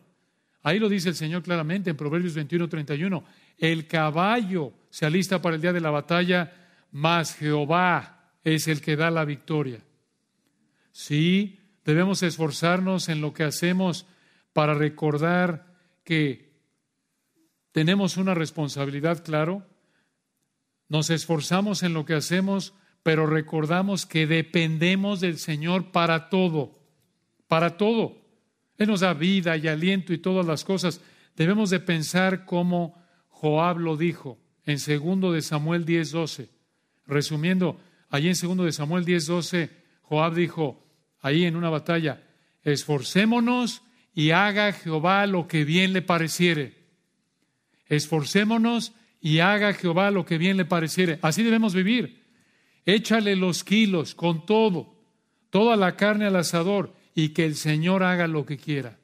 Ahí lo dice el Señor claramente en Proverbios 21, 31. El caballo se alista para el día de la batalla, mas Jehová es el que da la victoria. Sí, debemos esforzarnos en lo que hacemos para recordar que tenemos una responsabilidad, claro. Nos esforzamos en lo que hacemos, pero recordamos que dependemos del Señor para todo, para todo. Él nos da vida y aliento y todas las cosas. Debemos de pensar como Joab lo dijo en segundo de Samuel 10:12. Resumiendo, Allí en 2 de Samuel 10:12, Joab dijo, ahí en una batalla, esforcémonos y haga Jehová lo que bien le pareciere. Esforcémonos y haga Jehová lo que bien le pareciere. Así debemos vivir. Échale los kilos con todo, toda la carne al asador y que el Señor haga lo que quiera.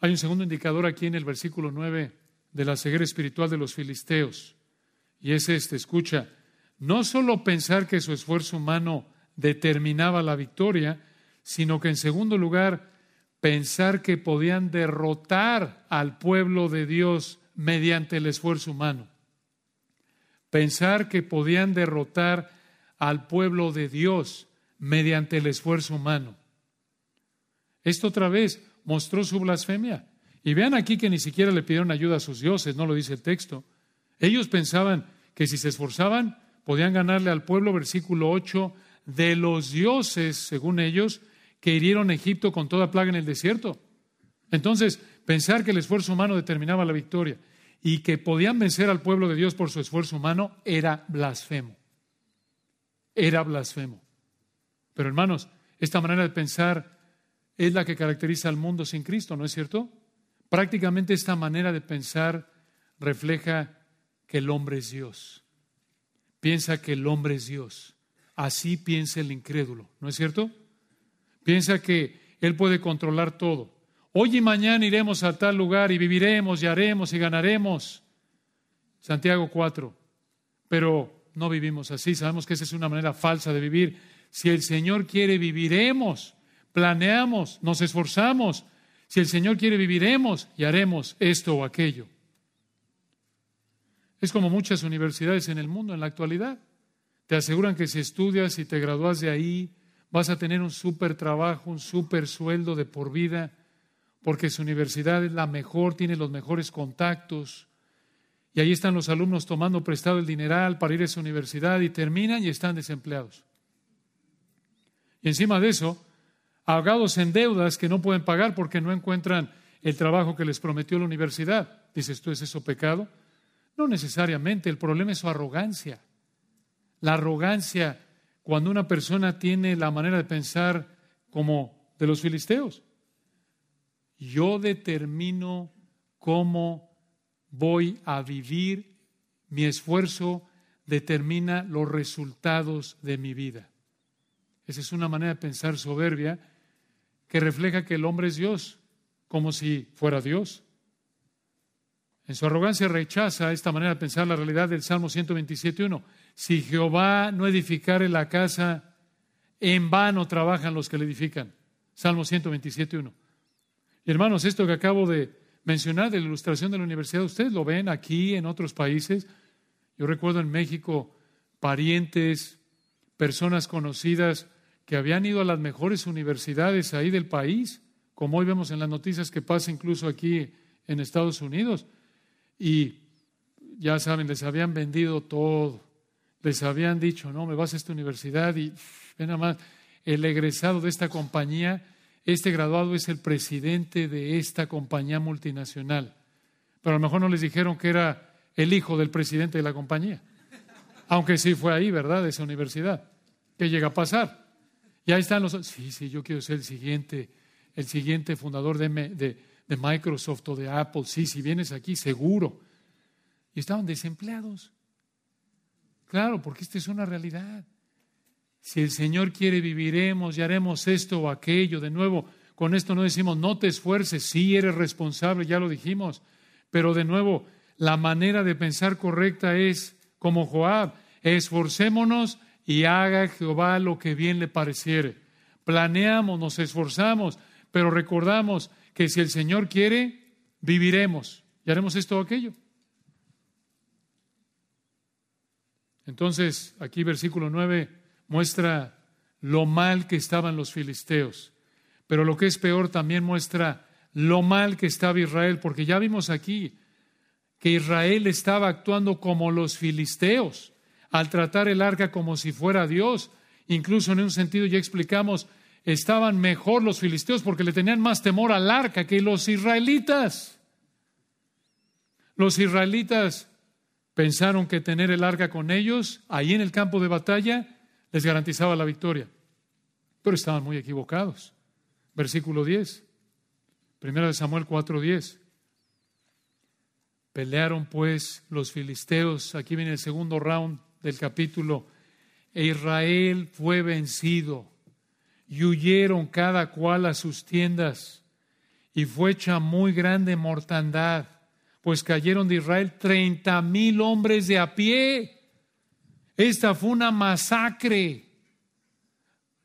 Hay un segundo indicador aquí en el versículo 9 de la ceguera espiritual de los filisteos. Y es este, escucha, no solo pensar que su esfuerzo humano determinaba la victoria, sino que en segundo lugar, pensar que podían derrotar al pueblo de Dios mediante el esfuerzo humano. Pensar que podían derrotar al pueblo de Dios mediante el esfuerzo humano. Esto otra vez mostró su blasfemia. Y vean aquí que ni siquiera le pidieron ayuda a sus dioses, no lo dice el texto. Ellos pensaban que si se esforzaban podían ganarle al pueblo, versículo 8, de los dioses, según ellos, que hirieron a Egipto con toda plaga en el desierto. Entonces, pensar que el esfuerzo humano determinaba la victoria y que podían vencer al pueblo de Dios por su esfuerzo humano era blasfemo. Era blasfemo. Pero hermanos, esta manera de pensar es la que caracteriza al mundo sin Cristo, ¿no es cierto? Prácticamente esta manera de pensar refleja que el hombre es Dios. Piensa que el hombre es Dios. Así piensa el incrédulo, ¿no es cierto? Piensa que Él puede controlar todo. Hoy y mañana iremos a tal lugar y viviremos y haremos y ganaremos. Santiago 4. Pero no vivimos así. Sabemos que esa es una manera falsa de vivir. Si el Señor quiere, viviremos. Planeamos, nos esforzamos. Si el Señor quiere, viviremos y haremos esto o aquello. Es como muchas universidades en el mundo en la actualidad. Te aseguran que si estudias y te gradúas de ahí, vas a tener un súper trabajo, un súper sueldo de por vida, porque su universidad es la mejor, tiene los mejores contactos. Y ahí están los alumnos tomando prestado el dineral para ir a esa universidad y terminan y están desempleados. Y encima de eso, ahogados en deudas que no pueden pagar porque no encuentran el trabajo que les prometió la universidad. Dices, ¿tú es eso pecado? No necesariamente, el problema es su arrogancia. La arrogancia cuando una persona tiene la manera de pensar como de los filisteos. Yo determino cómo voy a vivir, mi esfuerzo determina los resultados de mi vida. Esa es una manera de pensar soberbia que refleja que el hombre es Dios, como si fuera Dios. En su arrogancia rechaza esta manera de pensar la realidad del Salmo 127.1. Si Jehová no edificare la casa, en vano trabajan los que le edifican. Salmo 127.1. Y hermanos, esto que acabo de mencionar de la ilustración de la universidad, ustedes lo ven aquí en otros países. Yo recuerdo en México parientes, personas conocidas que habían ido a las mejores universidades ahí del país, como hoy vemos en las noticias que pasa incluso aquí en Estados Unidos. Y ya saben, les habían vendido todo, les habían dicho, no, me vas a esta universidad y ven nada más, el egresado de esta compañía, este graduado es el presidente de esta compañía multinacional. Pero a lo mejor no les dijeron que era el hijo del presidente de la compañía. Aunque sí fue ahí, ¿verdad? Esa universidad. ¿Qué llega a pasar? Y ahí están los... Sí, sí, yo quiero ser el siguiente, el siguiente fundador de, de, de Microsoft o de Apple. Sí, si vienes aquí, seguro. Y estaban desempleados. Claro, porque esta es una realidad. Si el Señor quiere, viviremos y haremos esto o aquello. De nuevo, con esto no decimos, no te esfuerces, sí eres responsable, ya lo dijimos. Pero de nuevo, la manera de pensar correcta es como Joab, esforcémonos y haga Jehová lo que bien le pareciere. Planeamos, nos esforzamos, pero recordamos que si el Señor quiere, viviremos y haremos esto o aquello. Entonces, aquí versículo 9 muestra lo mal que estaban los filisteos, pero lo que es peor también muestra lo mal que estaba Israel, porque ya vimos aquí que Israel estaba actuando como los filisteos al tratar el arca como si fuera Dios. Incluso en un sentido ya explicamos, estaban mejor los filisteos porque le tenían más temor al arca que los israelitas. Los israelitas pensaron que tener el arca con ellos, ahí en el campo de batalla, les garantizaba la victoria, pero estaban muy equivocados. Versículo 10, primero de Samuel 4:10. Pelearon pues los filisteos, aquí viene el segundo round del capítulo, e Israel fue vencido y huyeron cada cual a sus tiendas. Y fue hecha muy grande mortandad, pues cayeron de Israel treinta mil hombres de a pie. Esta fue una masacre.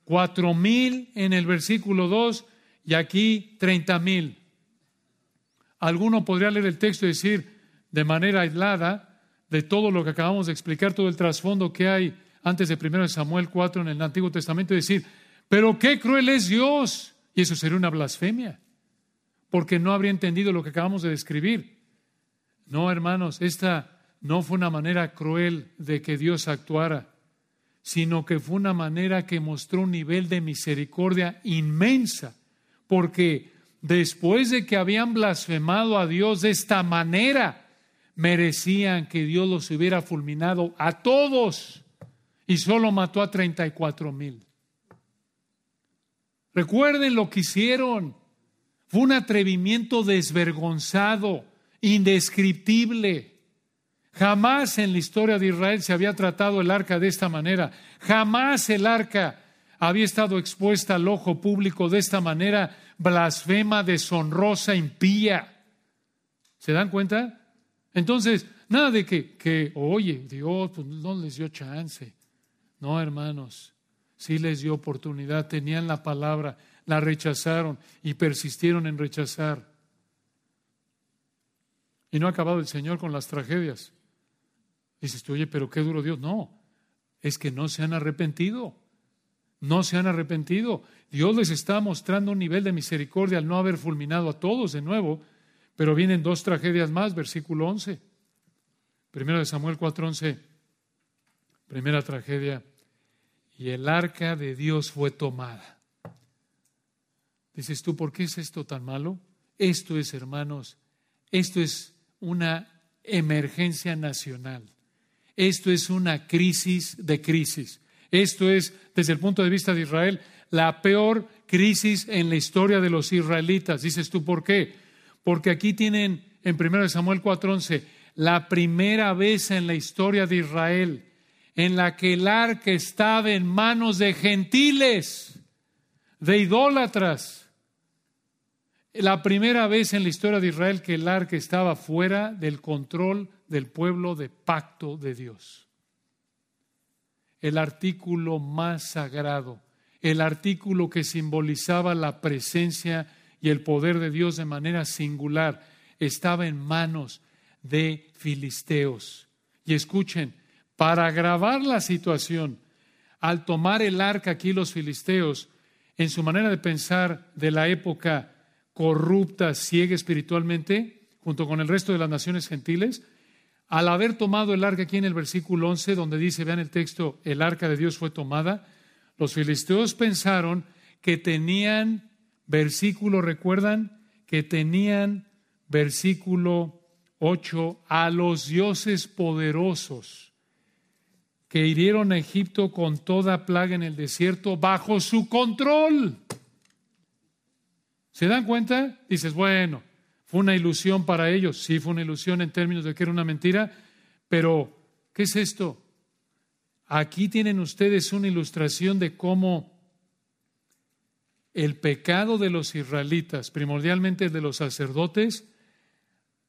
Cuatro mil en el versículo 2 y aquí treinta mil. Alguno podría leer el texto y decir de manera aislada, de todo lo que acabamos de explicar, todo el trasfondo que hay antes de 1 Samuel 4 en el Antiguo Testamento y decir, pero qué cruel es Dios. Y eso sería una blasfemia, porque no habría entendido lo que acabamos de describir. No, hermanos, esta no fue una manera cruel de que Dios actuara, sino que fue una manera que mostró un nivel de misericordia inmensa, porque después de que habían blasfemado a Dios de esta manera, merecían que Dios los hubiera fulminado a todos y solo mató a 34 mil. Recuerden lo que hicieron. Fue un atrevimiento desvergonzado, indescriptible. Jamás en la historia de Israel se había tratado el arca de esta manera. Jamás el arca había estado expuesta al ojo público de esta manera blasfema, deshonrosa, impía. ¿Se dan cuenta? Entonces, nada de que, oye, Dios pues no les dio chance. No, hermanos, sí les dio oportunidad, tenían la palabra, la rechazaron y persistieron en rechazar. Y no ha acabado el Señor con las tragedias. Dices tú, oye, pero qué duro Dios. No, es que no se han arrepentido. No se han arrepentido. Dios les está mostrando un nivel de misericordia al no haber fulminado a todos de nuevo, pero vienen dos tragedias más, versículo 11. Primero de Samuel 4:11. Primera tragedia. Y el arca de Dios fue tomada. Dices tú, ¿por qué es esto tan malo? Esto es, hermanos, esto es una emergencia nacional. Esto es una crisis de crisis. Esto es, desde el punto de vista de Israel, la peor crisis en la historia de los israelitas. Dices tú, ¿por qué? Porque aquí tienen en 1 Samuel 4:11 la primera vez en la historia de Israel en la que el arca estaba en manos de gentiles, de idólatras. La primera vez en la historia de Israel que el arca estaba fuera del control del pueblo de pacto de Dios. El artículo más sagrado, el artículo que simbolizaba la presencia y el poder de Dios de manera singular, estaba en manos de filisteos. Y escuchen, para agravar la situación, al tomar el arca aquí los filisteos, en su manera de pensar de la época corrupta, ciega espiritualmente, junto con el resto de las naciones gentiles, al haber tomado el arca aquí en el versículo 11, donde dice, vean el texto, el arca de Dios fue tomada, los filisteos pensaron que tenían, versículo, recuerdan, que tenían, versículo 8, a los dioses poderosos que hirieron a Egipto con toda plaga en el desierto bajo su control. ¿Se dan cuenta? Dices, bueno, fue una ilusión para ellos. Sí, fue una ilusión en términos de que era una mentira, pero ¿qué es esto? Aquí tienen ustedes una ilustración de cómo el pecado de los israelitas, primordialmente de los sacerdotes,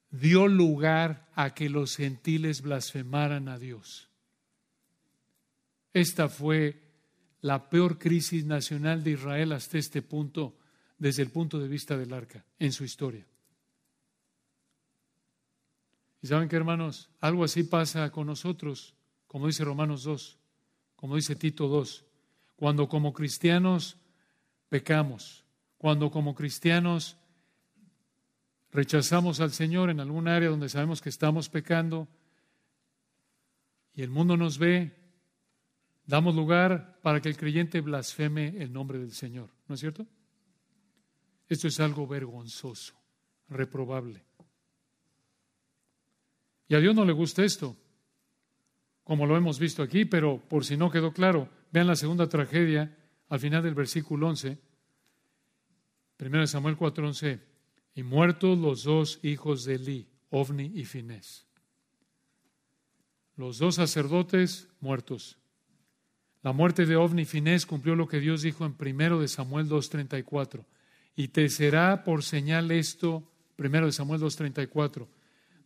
dio lugar a que los gentiles blasfemaran a Dios. Esta fue la peor crisis nacional de Israel hasta este punto, desde el punto de vista del arca, en su historia. Y saben que, hermanos, algo así pasa con nosotros, como dice Romanos 2, como dice Tito 2, cuando como cristianos pecamos, cuando como cristianos rechazamos al Señor en algún área donde sabemos que estamos pecando y el mundo nos ve, damos lugar para que el creyente blasfeme el nombre del Señor, ¿no es cierto? Esto es algo vergonzoso, reprobable. Y a Dios no le gusta esto, como lo hemos visto aquí, pero por si no quedó claro, vean la segunda tragedia al final del versículo 11, 1 Samuel 4:11, y muertos los dos hijos de Eli, Ovni y Finés. Los dos sacerdotes muertos. La muerte de Ovni y Finés cumplió lo que Dios dijo en 1 de Samuel 2:34. Y te será por señal esto, 1 de Samuel 2:34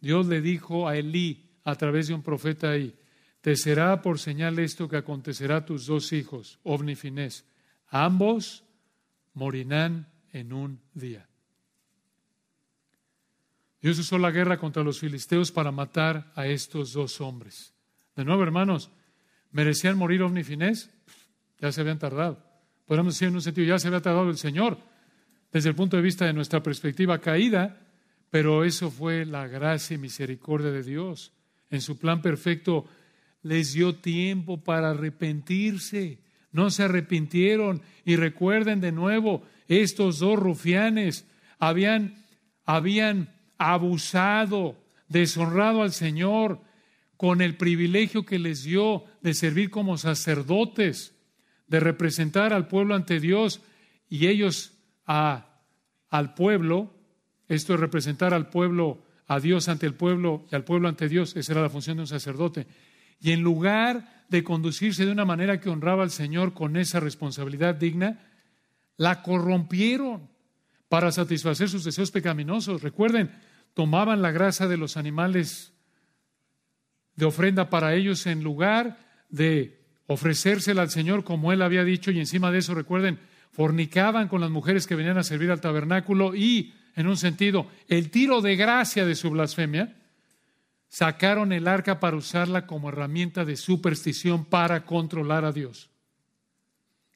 Dios le dijo a Elí a través de un profeta ahí, te será por señal esto que acontecerá a tus dos hijos, Ovni Finés. Ambos morirán en un día. Dios usó la guerra contra los filisteos para matar a estos dos hombres. De nuevo, hermanos, ¿merecían morir Ovni Finés? Ya se habían tardado. Podemos decir en un sentido, ya se había tardado el Señor. Desde el punto de vista de nuestra perspectiva caída, pero eso fue la gracia y misericordia de Dios. En su plan perfecto les dio tiempo para arrepentirse. No se arrepintieron. Y recuerden de nuevo, estos dos rufianes habían, habían abusado, deshonrado al Señor con el privilegio que les dio de servir como sacerdotes, de representar al pueblo ante Dios y ellos a, al pueblo esto es representar al pueblo, a Dios ante el pueblo y al pueblo ante Dios. Esa era la función de un sacerdote. Y en lugar de conducirse de una manera que honraba al Señor con esa responsabilidad digna, la corrompieron para satisfacer sus deseos pecaminosos. Recuerden, tomaban la grasa de los animales de ofrenda para ellos en lugar de ofrecérsela al Señor como él había dicho y encima de eso, recuerden, fornicaban con las mujeres que venían a servir al tabernáculo y en un sentido, el tiro de gracia de su blasfemia sacaron el arca para usarla como herramienta de superstición para controlar a Dios.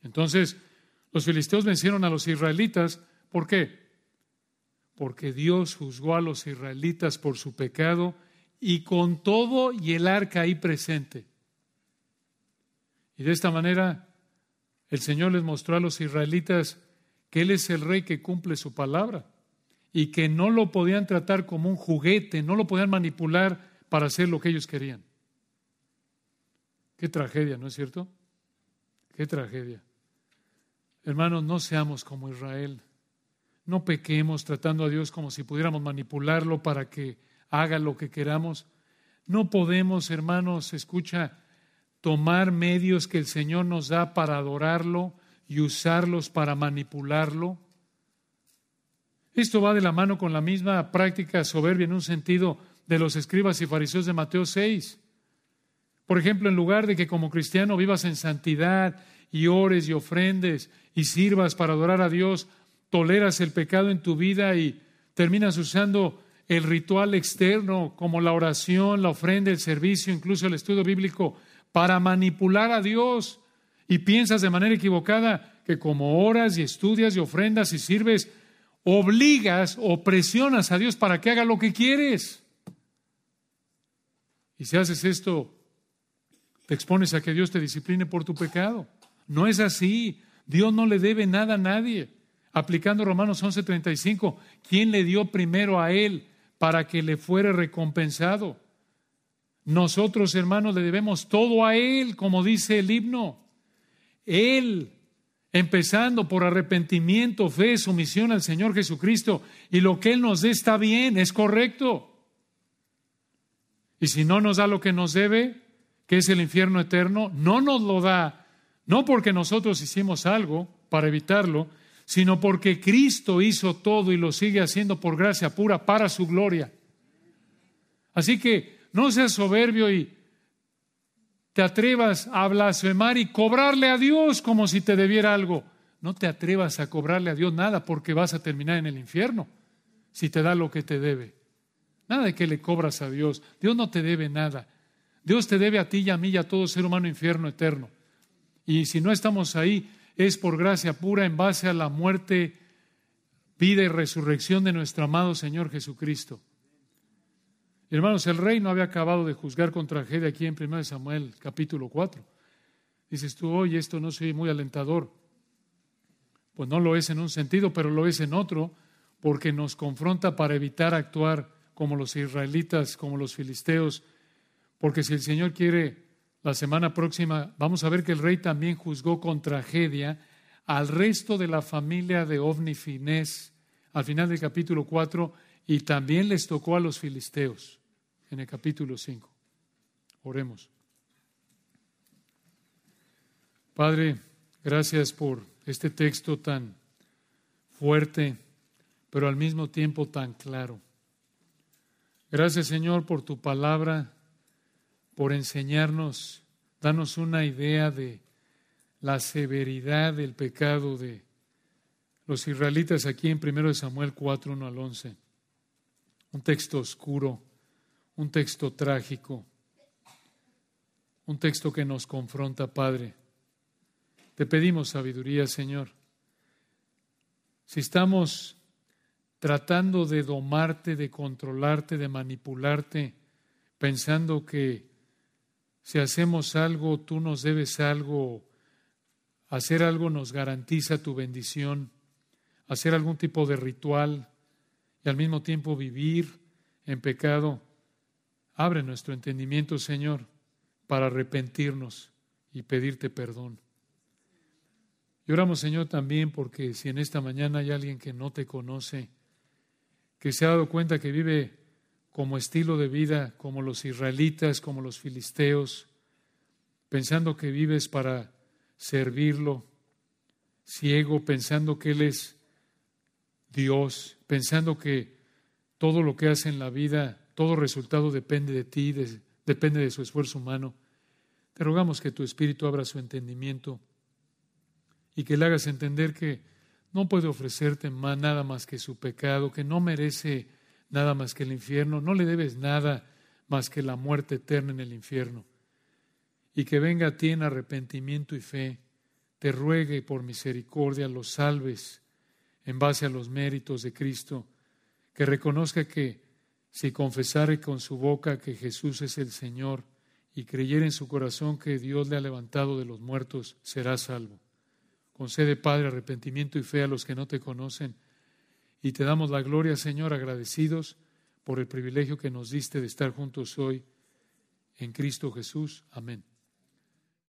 Entonces, los filisteos vencieron a los israelitas. ¿Por qué? Porque Dios juzgó a los israelitas por su pecado y con todo y el arca ahí presente. Y de esta manera el Señor les mostró a los israelitas que Él es el rey que cumple su palabra y que no lo podían tratar como un juguete, no lo podían manipular para hacer lo que ellos querían. Qué tragedia, ¿no es cierto? Qué tragedia. Hermanos, no seamos como Israel. No pequemos tratando a Dios como si pudiéramos manipularlo para que haga lo que queramos. No podemos, hermanos, escucha, tomar medios que el Señor nos da para adorarlo y usarlos para manipularlo. Esto va de la mano con la misma práctica soberbia en un sentido de los escribas y fariseos de Mateo 6. Por ejemplo, en lugar de que como cristiano vivas en santidad y ores y ofrendes y sirvas para adorar a Dios, toleras el pecado en tu vida y terminas usando el ritual externo como la oración, la ofrenda, el servicio, incluso el estudio bíblico para manipular a Dios y piensas de manera equivocada que como oras y estudias y ofrendas y sirves, obligas o presionas a Dios para que haga lo que quieres. Y si haces esto, te expones a que Dios te discipline por tu pecado. No es así. Dios no le debe nada a nadie. Aplicando Romanos 11:35, ¿quién le dio primero a Él para que le fuere recompensado? Nosotros, hermanos, le debemos todo a Él, como dice el himno. Él, empezando por arrepentimiento, fe, sumisión al Señor Jesucristo, y lo que Él nos dé está bien, es correcto. Y si no nos da lo que nos debe, que es el infierno eterno, no nos lo da, no porque nosotros hicimos algo para evitarlo, sino porque Cristo hizo todo y lo sigue haciendo por gracia pura para su gloria. Así que no seas soberbio y te atrevas a blasfemar y cobrarle a Dios como si te debiera algo. No te atrevas a cobrarle a Dios nada porque vas a terminar en el infierno si te da lo que te debe. Nada de que le cobras a Dios. Dios no te debe nada. Dios te debe a ti y a mí y a todo ser humano infierno eterno. Y si no estamos ahí, es por gracia pura en base a la muerte, vida y resurrección de nuestro amado Señor Jesucristo. Hermanos, el rey no había acabado de juzgar con tragedia aquí en 1 Samuel capítulo 4. Dices tú, oye, esto no soy muy alentador. Pues no lo es en un sentido, pero lo es en otro, porque nos confronta para evitar actuar como los israelitas, como los filisteos, porque si el Señor quiere, la semana próxima vamos a ver que el rey también juzgó con tragedia al resto de la familia de Ovni Finés al final del capítulo 4 y también les tocó a los filisteos en el capítulo 5. Oremos. Padre, gracias por este texto tan fuerte, pero al mismo tiempo tan claro. Gracias Señor por tu palabra, por enseñarnos, danos una idea de la severidad del pecado de los israelitas aquí en 1 Samuel 4, 1 al 11 un texto oscuro, un texto trágico, un texto que nos confronta, Padre. Te pedimos sabiduría, Señor. Si estamos tratando de domarte, de controlarte, de manipularte, pensando que si hacemos algo, tú nos debes algo, hacer algo nos garantiza tu bendición, hacer algún tipo de ritual, y al mismo tiempo vivir en pecado. Abre nuestro entendimiento, Señor, para arrepentirnos y pedirte perdón. Y oramos, Señor, también porque si en esta mañana hay alguien que no te conoce, que se ha dado cuenta que vive como estilo de vida, como los israelitas, como los filisteos, pensando que vives para servirlo, ciego, pensando que Él es Dios, pensando que todo lo que hace en la vida, todo resultado depende de ti, depende de su esfuerzo humano. Te rogamos que tu Espíritu abra su entendimiento y que le hagas entender que no puede ofrecerte más, nada más que su pecado, que no merece nada más que el infierno, no le debes nada más que la muerte eterna en el infierno. Y que venga a ti en arrepentimiento y fe, te ruegue por misericordia los salves en base a los méritos de Cristo, que reconozca que si confesare con su boca que Jesús es el Señor y creyere en su corazón que Dios le ha levantado de los muertos, será salvo. Concede, Padre, arrepentimiento y fe a los que no te conocen. Y te damos la gloria, Señor, agradecidos por el privilegio que nos diste de estar juntos hoy en Cristo Jesús. Amén.